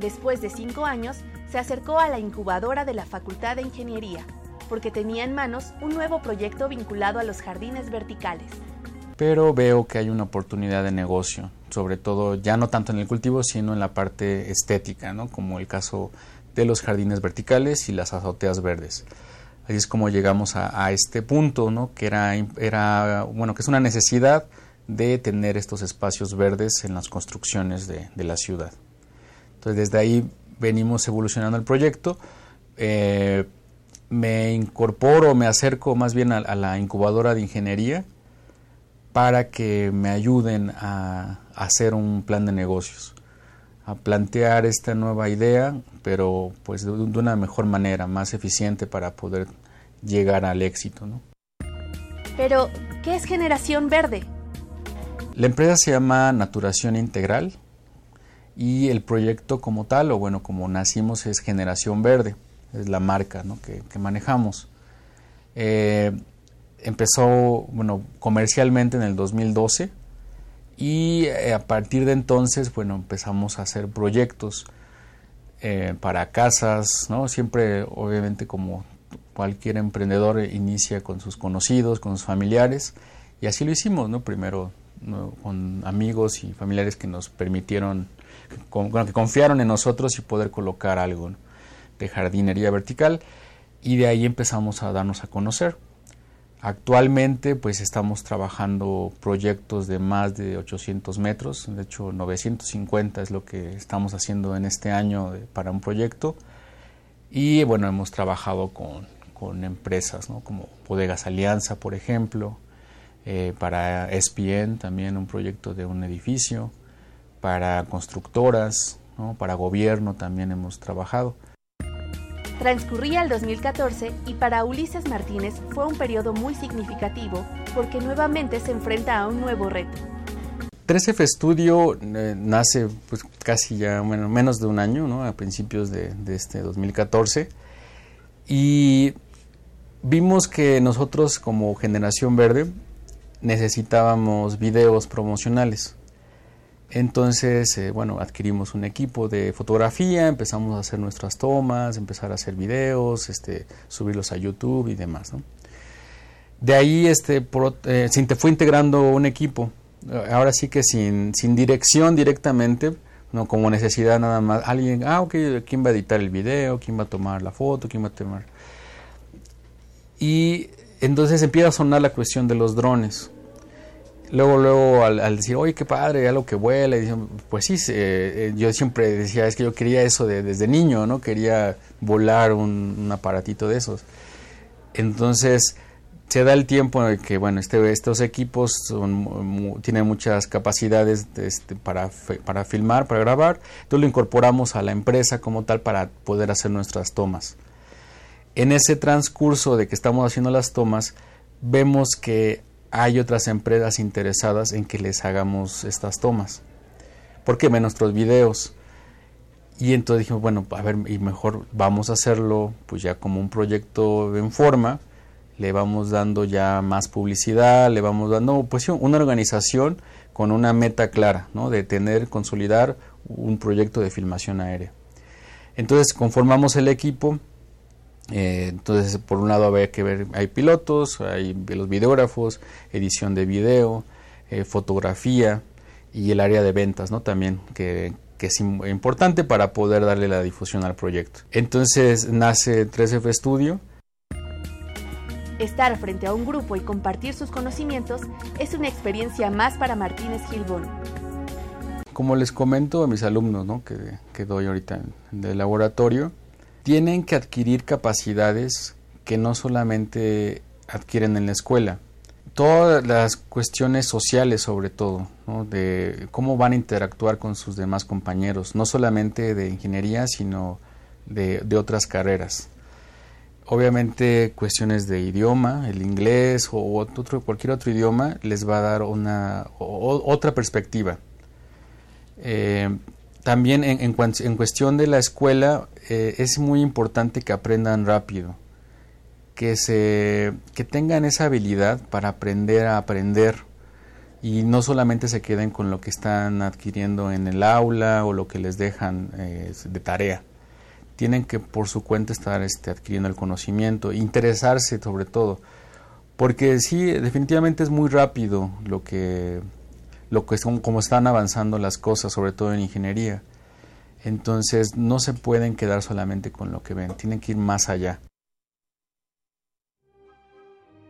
Después de cinco años, se acercó a la incubadora de la Facultad de Ingeniería, porque tenía en manos un nuevo proyecto vinculado a los jardines verticales. Pero veo que hay una oportunidad de negocio, sobre todo ya no tanto en el cultivo, sino en la parte estética, ¿no? como el caso de los jardines verticales y las azoteas verdes. Así es como llegamos a, este punto, ¿no? que era, era, bueno, que es una necesidad de tener estos espacios verdes en las construcciones de, de la ciudad. Entonces desde ahí venimos evolucionando el proyecto. Eh, me incorporo, me acerco más bien a, la incubadora de ingeniería para que me ayuden a, hacer un plan de negocios, a plantear esta nueva idea, pero pues de, una mejor manera, más eficiente para poder llegar al éxito. ¿no? Pero, ¿qué es Generación Verde? La empresa se llama Naturación Integral y el proyecto como tal, o bueno, como nacimos, es Generación Verde, es la marca que, manejamos. Eh, empezó, bueno, comercialmente en el 2012 y eh, a partir de entonces, bueno, empezamos a hacer proyectos eh, para casas, ¿no? Siempre, obviamente, como cualquier emprendedor inicia con sus conocidos, con sus familiares, y así lo hicimos, ¿no? Primero con amigos y familiares que nos permitieron, que confiaron en nosotros y poder colocar algo de jardinería vertical, y de ahí empezamos a darnos a conocer. Actualmente pues estamos trabajando proyectos de más de 800 metros, de hecho 950 es lo que estamos haciendo en este año para un proyecto. Y bueno hemos trabajado con, empresas como Bodegas Alianza por ejemplo, eh, para SPN también un proyecto de un edificio, para constructoras, para gobierno también hemos trabajado. Transcurría el 2014 y para Ulises Martínez fue un periodo muy significativo porque nuevamente se enfrenta a un nuevo reto. 13F Studio eh, nace pues, casi ya menos de un año, ¿no? a principios de, de este 2014, y vimos que nosotros como Generación Verde necesitábamos videos promocionales. Entonces, eh, bueno, adquirimos un equipo de fotografía, empezamos a hacer nuestras tomas, empezar a hacer videos, este, subirlos a YouTube y demás. De ahí este, eh, se fue integrando un equipo, ahora sí que sin, sin dirección directamente, no como necesidad nada más, alguien, ah, ok, ¿quién va a editar el video? ¿Quién va a tomar la foto? ¿Quién va a tomar? Y entonces empieza a sonar la cuestión de los drones luego, luego al, decir, oye, qué padre, algo que vuela, y pues sí, eh, yo siempre decía, es que yo quería eso desde niño, ¿no? Quería volar un, aparatito de esos. Entonces, se da el tiempo en que, bueno, este, estos equipos tienen muchas capacidades este, para, para filmar, para grabar, entonces lo incorporamos a la empresa como tal para poder hacer nuestras tomas. En ese transcurso de que estamos haciendo las tomas, vemos que hay otras empresas interesadas en que les hagamos estas tomas. Porque ven nuestros videos. Y entonces dijimos, bueno, a ver, y mejor vamos a hacerlo pues ya como un proyecto en forma, le vamos dando ya más publicidad, le vamos dando pues una organización con una meta clara, ¿no? De tener, consolidar un proyecto de filmación aérea. Entonces conformamos el equipo eh, entonces, por un lado había que ver, hay pilotos, hay los videógrafos, edición de video, eh, fotografía y el área de ventas, ¿no? También, que, es importante para poder darle la difusión al proyecto. Entonces nace 3F Studio. Estar frente a un grupo y compartir sus conocimientos es una experiencia más para Martínez Gilbón. Como les comento a mis alumnos ¿no? que, que doy ahorita en el laboratorio, tienen que adquirir capacidades que no solamente adquieren en la escuela. Todas las cuestiones sociales sobre todo, de cómo van a interactuar con sus demás compañeros, no solamente de ingeniería, sino de, otras carreras. Obviamente cuestiones de idioma, el inglés o cualquier otro idioma les va a dar una otra perspectiva. Eh, también en, en, cuestión de la escuela eh, es muy importante que aprendan rápido, que, se, que tengan esa habilidad para aprender a aprender y no solamente se queden con lo que están adquiriendo en el aula o lo que les dejan eh, de tarea. Tienen que por su cuenta estar este, adquiriendo el conocimiento, interesarse sobre todo, porque sí, definitivamente es muy rápido lo que lo que son, como están avanzando las cosas, sobre todo en ingeniería. Entonces no se pueden quedar solamente con lo que ven, tienen que ir más allá.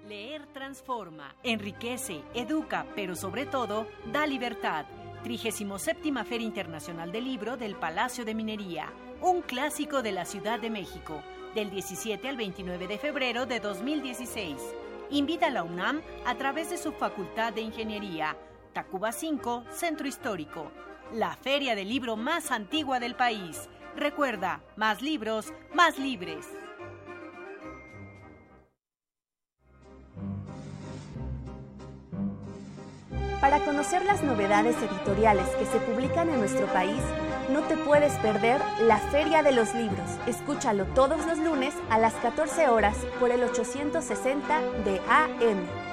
Leer transforma, enriquece, educa, pero sobre todo da libertad. 37 Feria Internacional del Libro del Palacio de Minería, un clásico de la Ciudad de México, del 17 al 29 de febrero de 2016. Invita a la UNAM a través de su Facultad de Ingeniería Tacuba 5, Centro Histórico. La feria del libro más antigua del país. Recuerda, más libros, más libres. Para conocer las novedades editoriales que se publican en nuestro país, no te puedes perder la Feria de los Libros. Escúchalo todos los lunes a las 14 horas por el 860 de AM.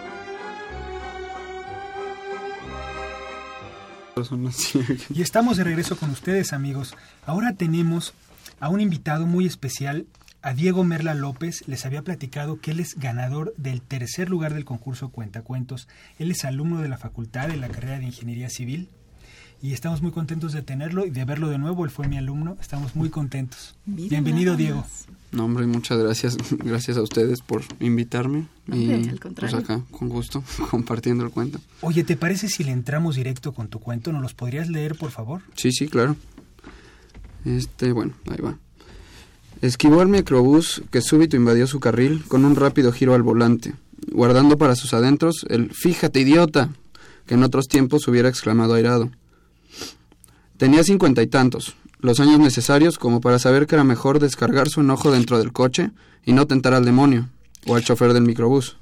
Y estamos de regreso con ustedes, amigos. Ahora tenemos a un invitado muy especial, a Diego Merla López. Les había platicado que él es ganador del tercer lugar del concurso Cuentacuentos. Él es alumno de la facultad de la carrera de Ingeniería Civil y estamos muy contentos de tenerlo y de verlo de nuevo. Él fue mi alumno, estamos muy contentos. Bienvenido, Diego. No, hombre, muchas gracias. Gracias a ustedes por invitarme. y al pues acá, con gusto, compartiendo el cuento. Oye, ¿te parece si le entramos directo con tu cuento? ¿Nos los podrías leer, por favor? Sí, sí, claro. Este, bueno, ahí va. Esquivó al microbús que súbito invadió su carril con un rápido giro al volante, guardando para sus adentros el fíjate idiota que en otros tiempos hubiera exclamado airado. Tenía cincuenta y tantos, los años necesarios como para saber que era mejor descargar su enojo dentro del coche y no tentar al demonio o al chofer del microbús.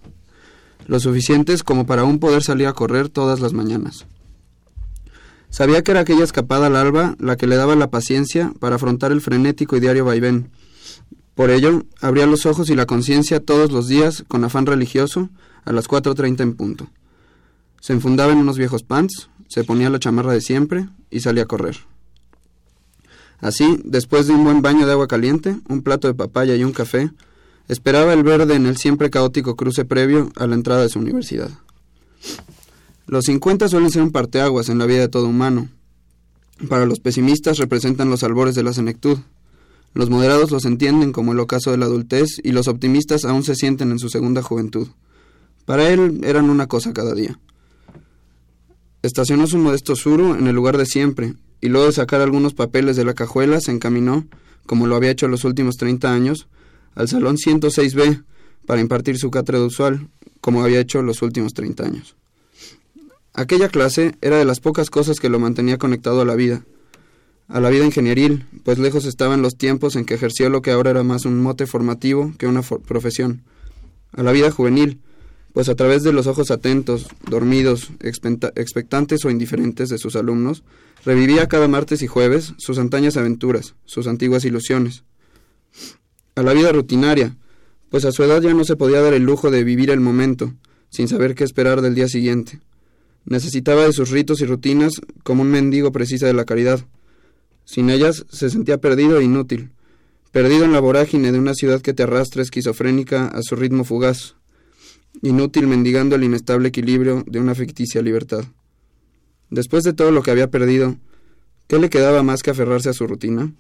Lo suficientes como para aún poder salir a correr todas las mañanas. Sabía que era aquella escapada al alba la que le daba la paciencia para afrontar el frenético y diario vaivén. Por ello, abría los ojos y la conciencia todos los días con afán religioso a las 4.30 en punto. Se enfundaba en unos viejos pants, se ponía la chamarra de siempre y salía a correr. Así, después de un buen baño de agua caliente, un plato de papaya y un café, esperaba el verde en el siempre caótico cruce previo a la entrada de su universidad. Los 50 suelen ser un parteaguas en la vida de todo humano. Para los pesimistas representan los albores de la senectud. Los moderados los entienden como el ocaso de la adultez y los optimistas aún se sienten en su segunda juventud. Para él eran una cosa cada día. Estacionó su modesto suru en el lugar de siempre, y luego de sacar algunos papeles de la cajuela se encaminó, como lo había hecho los últimos treinta años, al salón 106B para impartir su cátedra usual, como había hecho los últimos treinta años. Aquella clase era de las pocas cosas que lo mantenía conectado a la vida, a la vida ingenieril, pues lejos estaban los tiempos en que ejerció lo que ahora era más un mote formativo que una profesión, a la vida juvenil, pues a través de los ojos atentos, dormidos, expectantes o indiferentes de sus alumnos, revivía cada martes y jueves sus antañas aventuras, sus antiguas ilusiones. A la vida rutinaria, pues a su edad ya no se podía dar el lujo de vivir el momento, sin saber qué esperar del día siguiente. Necesitaba de sus ritos y rutinas como un mendigo precisa de la caridad. Sin ellas se sentía perdido e inútil, perdido en la vorágine de una ciudad que te arrastra esquizofrénica a su ritmo fugaz, inútil mendigando el inestable equilibrio de una ficticia libertad. Después de todo lo que había perdido, ¿qué le quedaba más que aferrarse a su rutina?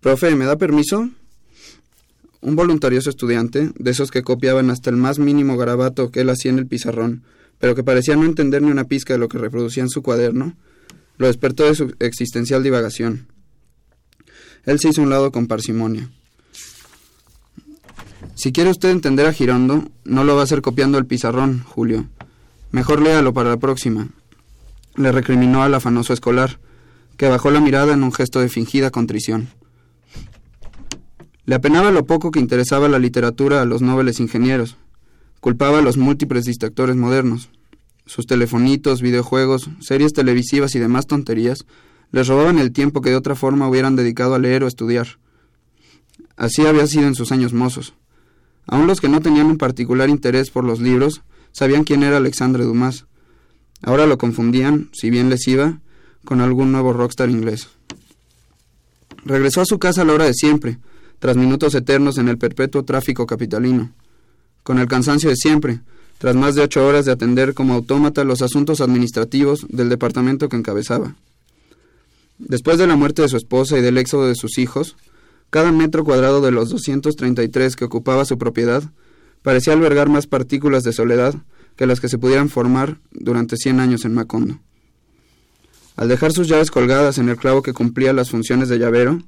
Profe, ¿me da permiso? Un voluntarioso estudiante, de esos que copiaban hasta el más mínimo garabato que él hacía en el pizarrón, pero que parecía no entender ni una pizca de lo que reproducía en su cuaderno, lo despertó de su existencial divagación. Él se hizo un lado con parsimonia. Si quiere usted entender a Girondo, no lo va a hacer copiando el pizarrón, Julio. Mejor léalo para la próxima. Le recriminó al afanoso escolar, que bajó la mirada en un gesto de fingida contrición. Le apenaba lo poco que interesaba la literatura a los nobles ingenieros. Culpaba a los múltiples distractores modernos. Sus telefonitos, videojuegos, series televisivas y demás tonterías les robaban el tiempo que de otra forma hubieran dedicado a leer o estudiar. Así había sido en sus años mozos. Aun los que no tenían un particular interés por los libros sabían quién era Alexandre Dumas. Ahora lo confundían, si bien les iba, con algún nuevo rockstar inglés. Regresó a su casa a la hora de siempre, tras minutos eternos en el perpetuo tráfico capitalino, con el cansancio de siempre, tras más de ocho horas de atender como autómata los asuntos administrativos del departamento que encabezaba. Después de la muerte de su esposa y del éxodo de sus hijos, cada metro cuadrado de los 233 que ocupaba su propiedad parecía albergar más partículas de soledad que las que se pudieran formar durante 100 años en Macondo. Al dejar sus llaves colgadas en el clavo que cumplía las funciones de llavero,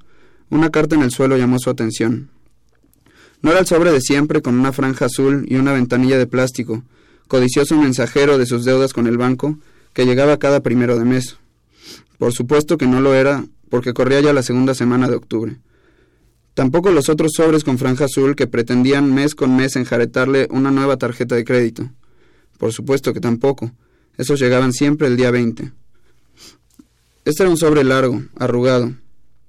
una carta en el suelo llamó su atención. No era el sobre de siempre con una franja azul y una ventanilla de plástico, codicioso mensajero de sus deudas con el banco, que llegaba cada primero de mes. Por supuesto que no lo era, porque corría ya la segunda semana de octubre. Tampoco los otros sobres con franja azul que pretendían mes con mes enjaretarle una nueva tarjeta de crédito. Por supuesto que tampoco. Esos llegaban siempre el día 20. Este era un sobre largo, arrugado.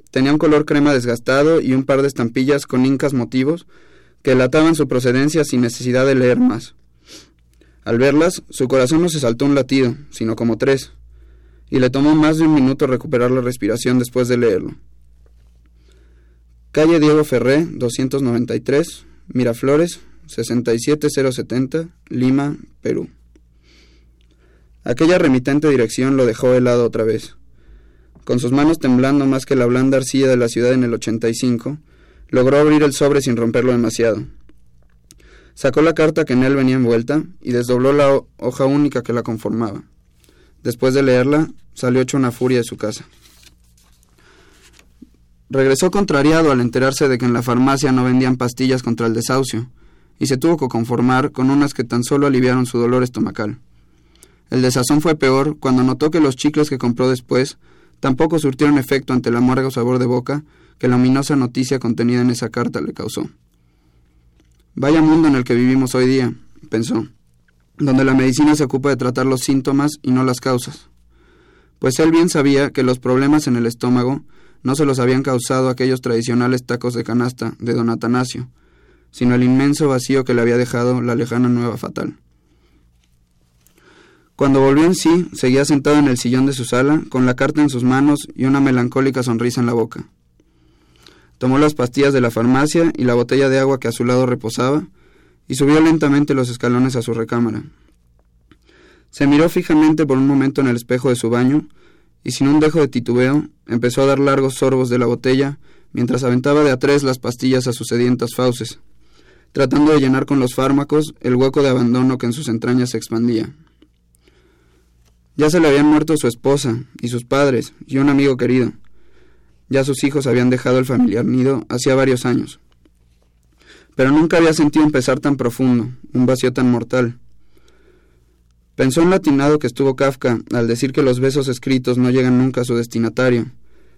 Tenía un color crema desgastado y un par de estampillas con incas motivos que lataban su procedencia sin necesidad de leer más. Al verlas, su corazón no se saltó un latido, sino como tres, y le tomó más de un minuto recuperar la respiración después de leerlo. Calle Diego Ferré, 293, Miraflores, 67070, Lima, Perú. Aquella remitente dirección lo dejó helado otra vez. Con sus manos temblando más que la blanda arcilla de la ciudad en el 85, logró abrir el sobre sin romperlo demasiado. Sacó la carta que en él venía envuelta y desdobló la hoja única que la conformaba. Después de leerla, salió hecho una furia de su casa. Regresó contrariado al enterarse de que en la farmacia no vendían pastillas contra el desahucio, y se tuvo que conformar con unas que tan solo aliviaron su dolor estomacal. El desazón fue peor cuando notó que los chicles que compró después tampoco surtieron efecto ante el amargo sabor de boca que la ominosa noticia contenida en esa carta le causó. Vaya mundo en el que vivimos hoy día, pensó, donde la medicina se ocupa de tratar los síntomas y no las causas. Pues él bien sabía que los problemas en el estómago no se los habían causado aquellos tradicionales tacos de canasta de don Atanasio, sino el inmenso vacío que le había dejado la lejana nueva fatal. Cuando volvió en sí, seguía sentado en el sillón de su sala, con la carta en sus manos y una melancólica sonrisa en la boca. Tomó las pastillas de la farmacia y la botella de agua que a su lado reposaba, y subió lentamente los escalones a su recámara. Se miró fijamente por un momento en el espejo de su baño, y sin un dejo de titubeo, empezó a dar largos sorbos de la botella, mientras aventaba de a tres las pastillas a sus sedientas fauces, tratando de llenar con los fármacos el hueco de abandono que en sus entrañas se expandía. Ya se le habían muerto su esposa, y sus padres, y un amigo querido, ya sus hijos habían dejado el familiar nido hacía varios años. Pero nunca había sentido un pesar tan profundo, un vacío tan mortal. Pensó en latinado que estuvo Kafka al decir que los besos escritos no llegan nunca a su destinatario,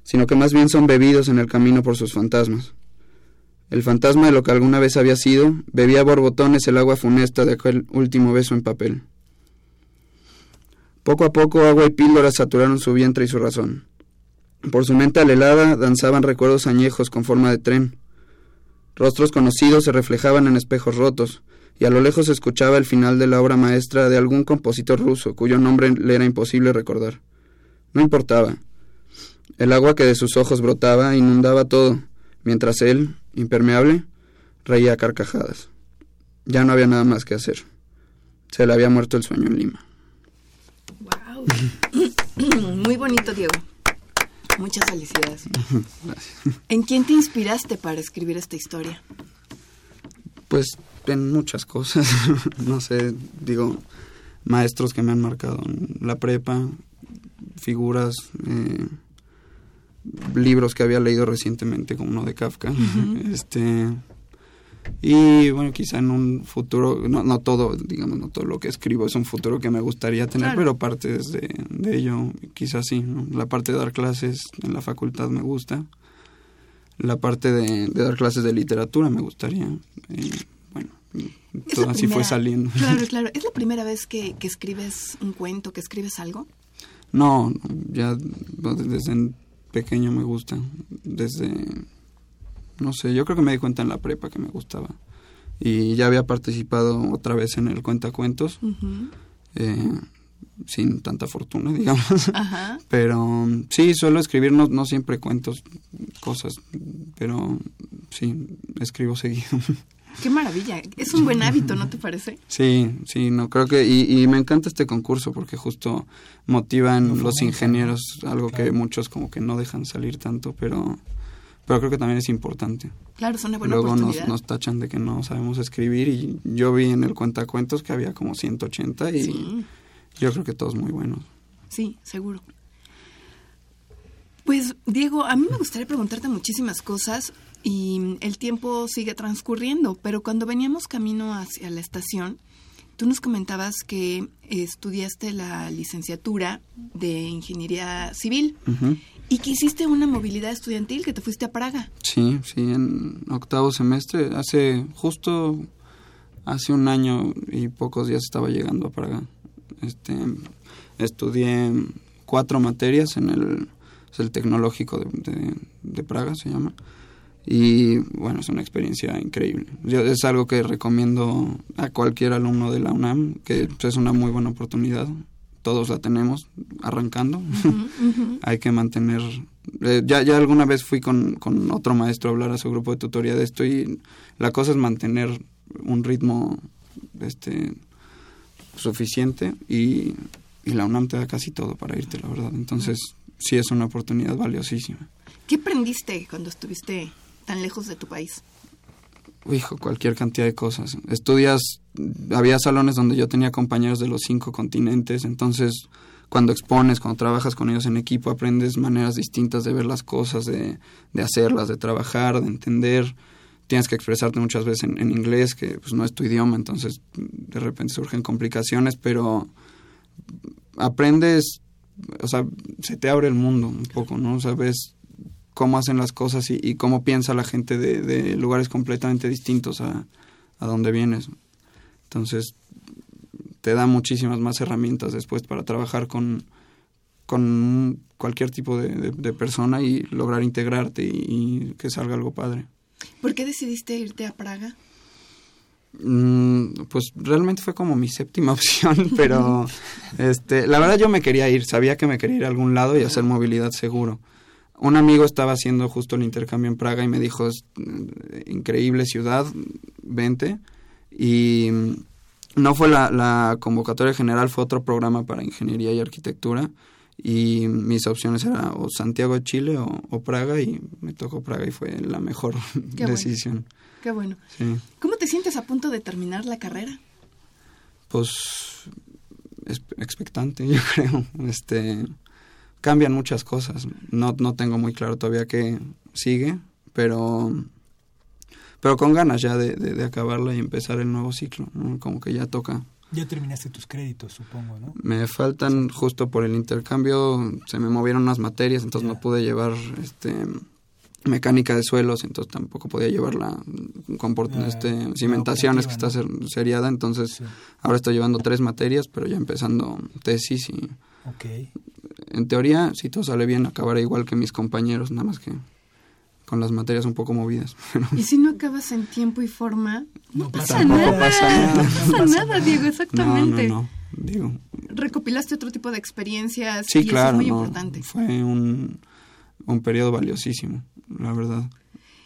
sino que más bien son bebidos en el camino por sus fantasmas. El fantasma de lo que alguna vez había sido bebía a borbotones el agua funesta de aquel último beso en papel. Poco a poco agua y píldoras saturaron su vientre y su razón. Por su mente alelada danzaban recuerdos añejos con forma de tren. Rostros conocidos se reflejaban en espejos rotos, y a lo lejos se escuchaba el final de la obra maestra de algún compositor ruso cuyo nombre le era imposible recordar. No importaba. El agua que de sus ojos brotaba inundaba todo, mientras él, impermeable, reía a carcajadas. Ya no había nada más que hacer. Se le había muerto el sueño en Lima. Wow. Muy bonito, Diego. Muchas felicidades. Gracias. ¿En quién te inspiraste para escribir esta historia? Pues en muchas cosas. no sé, digo, maestros que me han marcado en la prepa, figuras, eh, libros que había leído recientemente, como uno de Kafka. Este y bueno, quizá en un futuro, no, no todo, digamos, no todo lo que escribo es un futuro que me gustaría tener, Claro. pero parte de, de ello, quizás sí. ¿no? La parte de dar clases en la facultad me gusta. La parte de, de dar clases de literatura me gustaría. ¿Es todo así primera- fue saliendo. Claro, claro. ¿Es la primera vez que, que escribes un cuento, que escribes algo? No, ya no, desde pequeño me gusta. Desde, no sé, yo creo que me di cuenta en la prepa que me gustaba. Y ya había participado otra vez en el Cuentacuentos, eh, sin tanta fortuna, digamos. Ajá. Pero sí, suelo escribir, no, no siempre cuentos, cosas, pero sí, escribo seguido. Qué maravilla. Es un buen hábito, ¿no te parece? Sí, sí, no creo que y, y me encanta este concurso porque justo motivan los ingenieros algo que muchos como que no dejan salir tanto, pero pero creo que también es importante. Claro, es una buena Luego nos, tachan de que no sabemos escribir y yo vi en el cuentacuentos que había como 180 y Sí. yo creo que todos muy buenos. Sí, seguro. Pues, Diego, a mí me gustaría preguntarte muchísimas cosas y el tiempo sigue transcurriendo, pero cuando veníamos camino hacia la estación, Tú nos comentabas que estudiaste la licenciatura de Ingeniería Civil y que hiciste una movilidad estudiantil, que te fuiste a Praga. Sí, sí, en octavo semestre, hace justo hace un año y pocos días estaba llegando a Praga. Este, estudié cuatro materias en el, el tecnológico de, de Praga, se llama y bueno, es una experiencia increíble. Yo, es algo que recomiendo a cualquier alumno de la UNAM, que es una muy buena oportunidad. Todos la tenemos arrancando. Hay que mantener... Eh, ya, ya alguna vez fui con, con otro maestro a hablar a su grupo de tutoría de esto y la cosa es mantener un ritmo este suficiente y, y la UNAM te da casi todo para irte, la verdad. Entonces, sí es una oportunidad valiosísima. ¿Qué aprendiste cuando estuviste tan lejos de tu país? Hijo, cualquier cantidad de cosas. Estudias, había salones donde yo tenía compañeros de los cinco continentes, entonces cuando expones, cuando trabajas con ellos en equipo, aprendes maneras distintas de ver las cosas, de, de hacerlas, de trabajar, de entender. Tienes que expresarte muchas veces en, inglés, que pues, no es tu idioma, entonces de repente surgen complicaciones, pero aprendes, o sea, se te abre el mundo un poco, ¿no? O sea, ves cómo hacen las cosas y, cómo piensa la gente de, lugares completamente distintos a, a donde vienes. Entonces, te da muchísimas más herramientas después para trabajar con, con cualquier tipo de, persona y lograr integrarte y, que salga algo padre. ¿Por qué decidiste irte a Praga? Mm, pues realmente fue como mi séptima opción, pero este, la verdad yo me quería ir, sabía que me quería ir a algún lado y hacer movilidad seguro un amigo estaba haciendo justo el intercambio en Praga y me dijo, mm, increíble ciudad, vente. Y mm, no fue la, convocatoria general, fue otro programa para ingeniería y arquitectura. Y mis opciones eran o Santiago de Chile o, Praga y me tocó Praga y fue la mejor decisión. Qué bueno. ¿Cómo te sientes a punto de terminar la carrera? Pues expectante, yo creo. Este, cambian muchas cosas. No, no tengo muy claro todavía qué sigue, pero, pero con ganas ya de, de, acabarla y empezar el nuevo ciclo. Como que ya toca. Ya terminaste tus créditos, supongo, ¿no? Me faltan justo por el intercambio, se me movieron unas materias, entonces no pude llevar este mecánica de suelos, entonces tampoco podía llevar la ah, este, cimentaciones que está seriada, entonces ahora estoy llevando tres materias, pero ya empezando tesis y okay en teoría, si todo sale bien, acabaré igual que mis compañeros, nada más que con las materias un poco movidas. y si no acabas en tiempo y forma, no, pasa, nada. No pasa nada. Diego, exactamente. No, no, digo. Recopilaste otro tipo de experiencias sí, y claro, eso es muy importante. Fue un, un periodo valiosísimo, la verdad.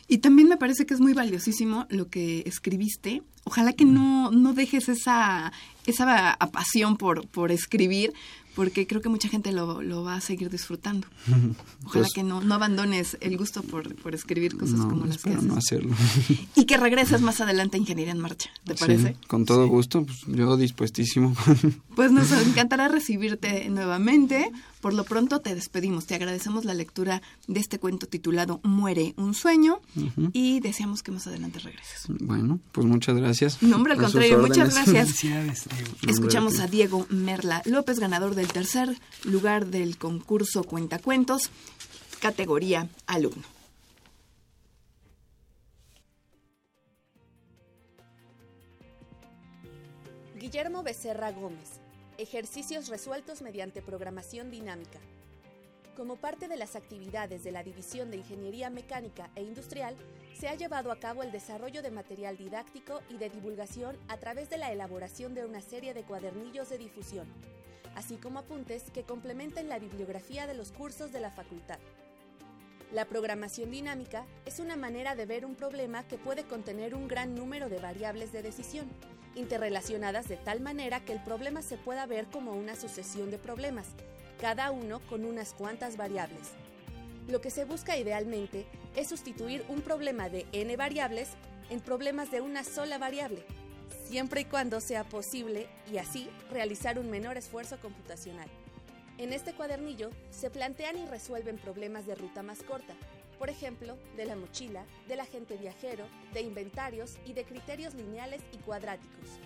Y también me parece que es muy valiosísimo lo que escribiste. Ojalá que no, no dejes esa, esa pasión por, por escribir, porque creo que mucha gente lo, lo va a seguir disfrutando. Ojalá pues que no, no abandones el gusto por, por escribir cosas como las que haces. no hacerlo. y que regreses más adelante a Ingeniería en Marcha, ¿te parece? con todo gusto, pues yo dispuestísimo. pues nos encantará recibirte nuevamente. Por lo pronto te despedimos, te agradecemos la lectura de este cuento titulado Muere un sueño y deseamos que más adelante regreses. Bueno, pues muchas gracias. No, hombre, al contrario, muchas gracias. Escuchamos a Diego Merla López, ganador del tercer lugar del concurso Cuentacuentos, categoría alumno. Guillermo Becerra Gómez. Ejercicios resueltos mediante programación dinámica. Como parte de las actividades de la División de Ingeniería Mecánica e Industrial, se ha llevado a cabo el desarrollo de material didáctico y de divulgación a través de la elaboración de una serie de cuadernillos de difusión, así como apuntes que complementen la bibliografía de los cursos de la facultad. La programación dinámica es una manera de ver un problema que puede contener un gran número de variables de decisión, interrelacionadas de tal manera que el problema se pueda ver como una sucesión de problemas, cada uno con unas cuantas variables. Lo que se busca idealmente es sustituir un problema de n variables en problemas de una sola variable, siempre y cuando sea posible y así realizar un menor esfuerzo computacional. En este cuadernillo se plantean y resuelven problemas de ruta más corta, por ejemplo, de la mochila, del agente viajero, de inventarios y de criterios lineales y cuadráticos.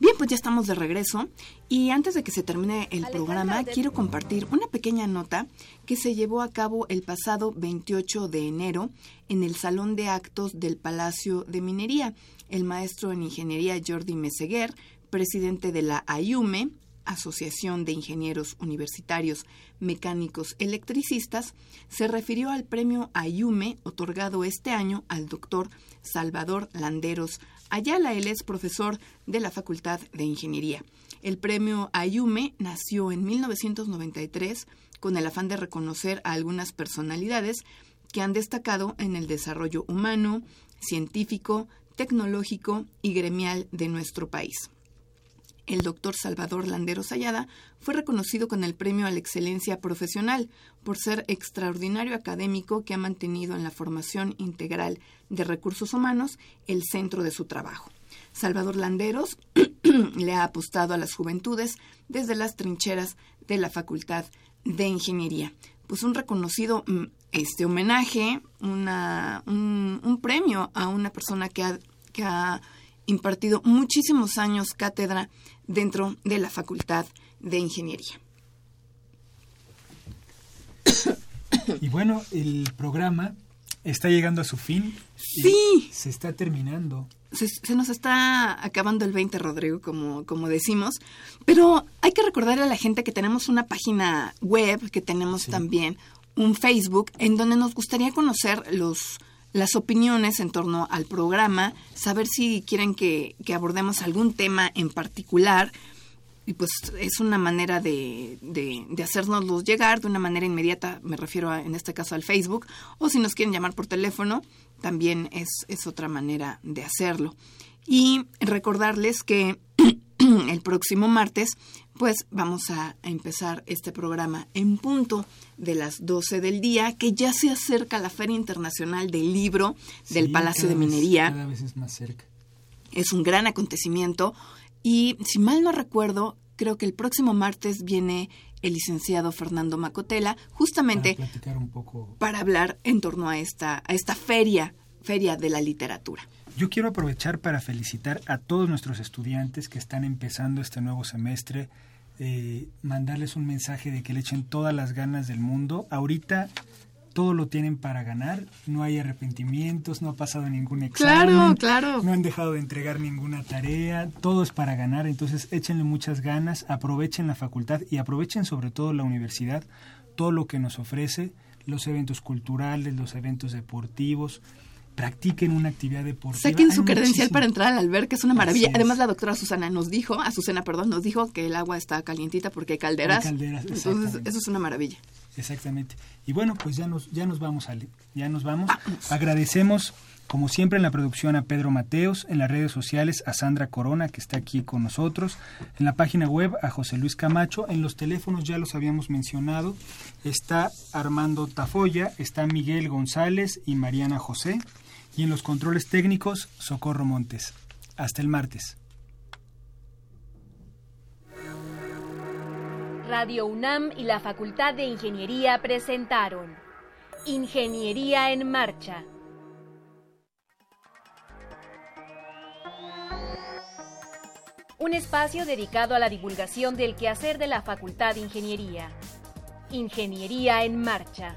Bien, pues ya estamos de regreso y antes de que se termine el programa quiero compartir una pequeña nota que se llevó a cabo el pasado 28 de enero en el Salón de Actos del Palacio de Minería. El maestro en ingeniería Jordi Meseguer, presidente de la AIUME, Asociación de Ingenieros Universitarios Mecánicos Electricistas, se refirió al premio Ayume otorgado este año al doctor Salvador Landeros Ayala. Él es profesor de la Facultad de Ingeniería. El premio Ayume nació en 1993 con el afán de reconocer a algunas personalidades que han destacado en el desarrollo humano, científico, tecnológico y gremial de nuestro país. El doctor Salvador Landeros Ayada fue reconocido con el Premio a la Excelencia Profesional por ser extraordinario académico que ha mantenido en la formación integral de recursos humanos el centro de su trabajo. Salvador Landeros le ha apostado a las juventudes desde las trincheras de la Facultad de Ingeniería. Pues un reconocido mm, este homenaje, una, un, premio a una persona que ha, que ha impartido muchísimos años cátedra dentro de la Facultad de Ingeniería. Y bueno, el programa está llegando a su fin. Sí. Se está terminando. Se, nos está acabando el 20, Rodrigo, como, como decimos. Pero hay que recordarle a la gente que tenemos una página web, que tenemos también un Facebook, en donde nos gustaría conocer los, las opiniones en torno al programa, saber si quieren que, que abordemos algún tema en particular. Y pues es una manera de, de, hacernoslos llegar de una manera inmediata, me refiero en este caso al Facebook, o si nos quieren llamar por teléfono, también es, es otra manera de hacerlo. Y recordarles que el próximo martes pues vamos a, empezar este programa en punto de las 12 del día, que ya se acerca la Feria Internacional del Libro del Palacio de Minería. cada vez es más cerca. Es un gran acontecimiento y, si mal no recuerdo, creo que el próximo martes viene el licenciado Fernando Macotela, justamente para, un poco. para hablar en torno a esta, a esta feria, feria de la literatura. Yo quiero aprovechar para felicitar a todos nuestros estudiantes que están empezando este nuevo semestre, eh, mandarles un mensaje de que le echen todas las ganas del mundo. Ahorita todo lo tienen para ganar, no hay arrepentimientos, no ha pasado ningún examen, claro, claro. no han dejado de entregar ninguna tarea, todo es para ganar, entonces échenle muchas ganas, aprovechen la facultad y aprovechen sobre todo la universidad, todo lo que nos ofrece, los eventos culturales, los eventos deportivos, practiquen una actividad deportiva. Saquen su credencial para entrar al alberca, es una maravilla. Además, la doctora Susana nos dijo, Azucena, perdón, nos dijo que el agua está calientita porque hay calderas. calderas Entonces, eso es una maravilla. Exactamente. Y bueno, pues ya nos, ya nos vamos, Ale. Ya nos vamos. Agradecemos, como siempre, en la producción a Pedro Mateos, en las redes sociales a Sandra Corona, que está aquí con nosotros, en la página web a José Luis Camacho, en los teléfonos ya los habíamos mencionado, está Armando Tafoya, está Miguel González y Mariana José. Y en los controles técnicos, Socorro Montes. Hasta el martes. Radio UNAM y la Facultad de Ingeniería presentaron Ingeniería en Marcha. Un espacio dedicado a la divulgación del quehacer de la Facultad de Ingeniería. Ingeniería en Marcha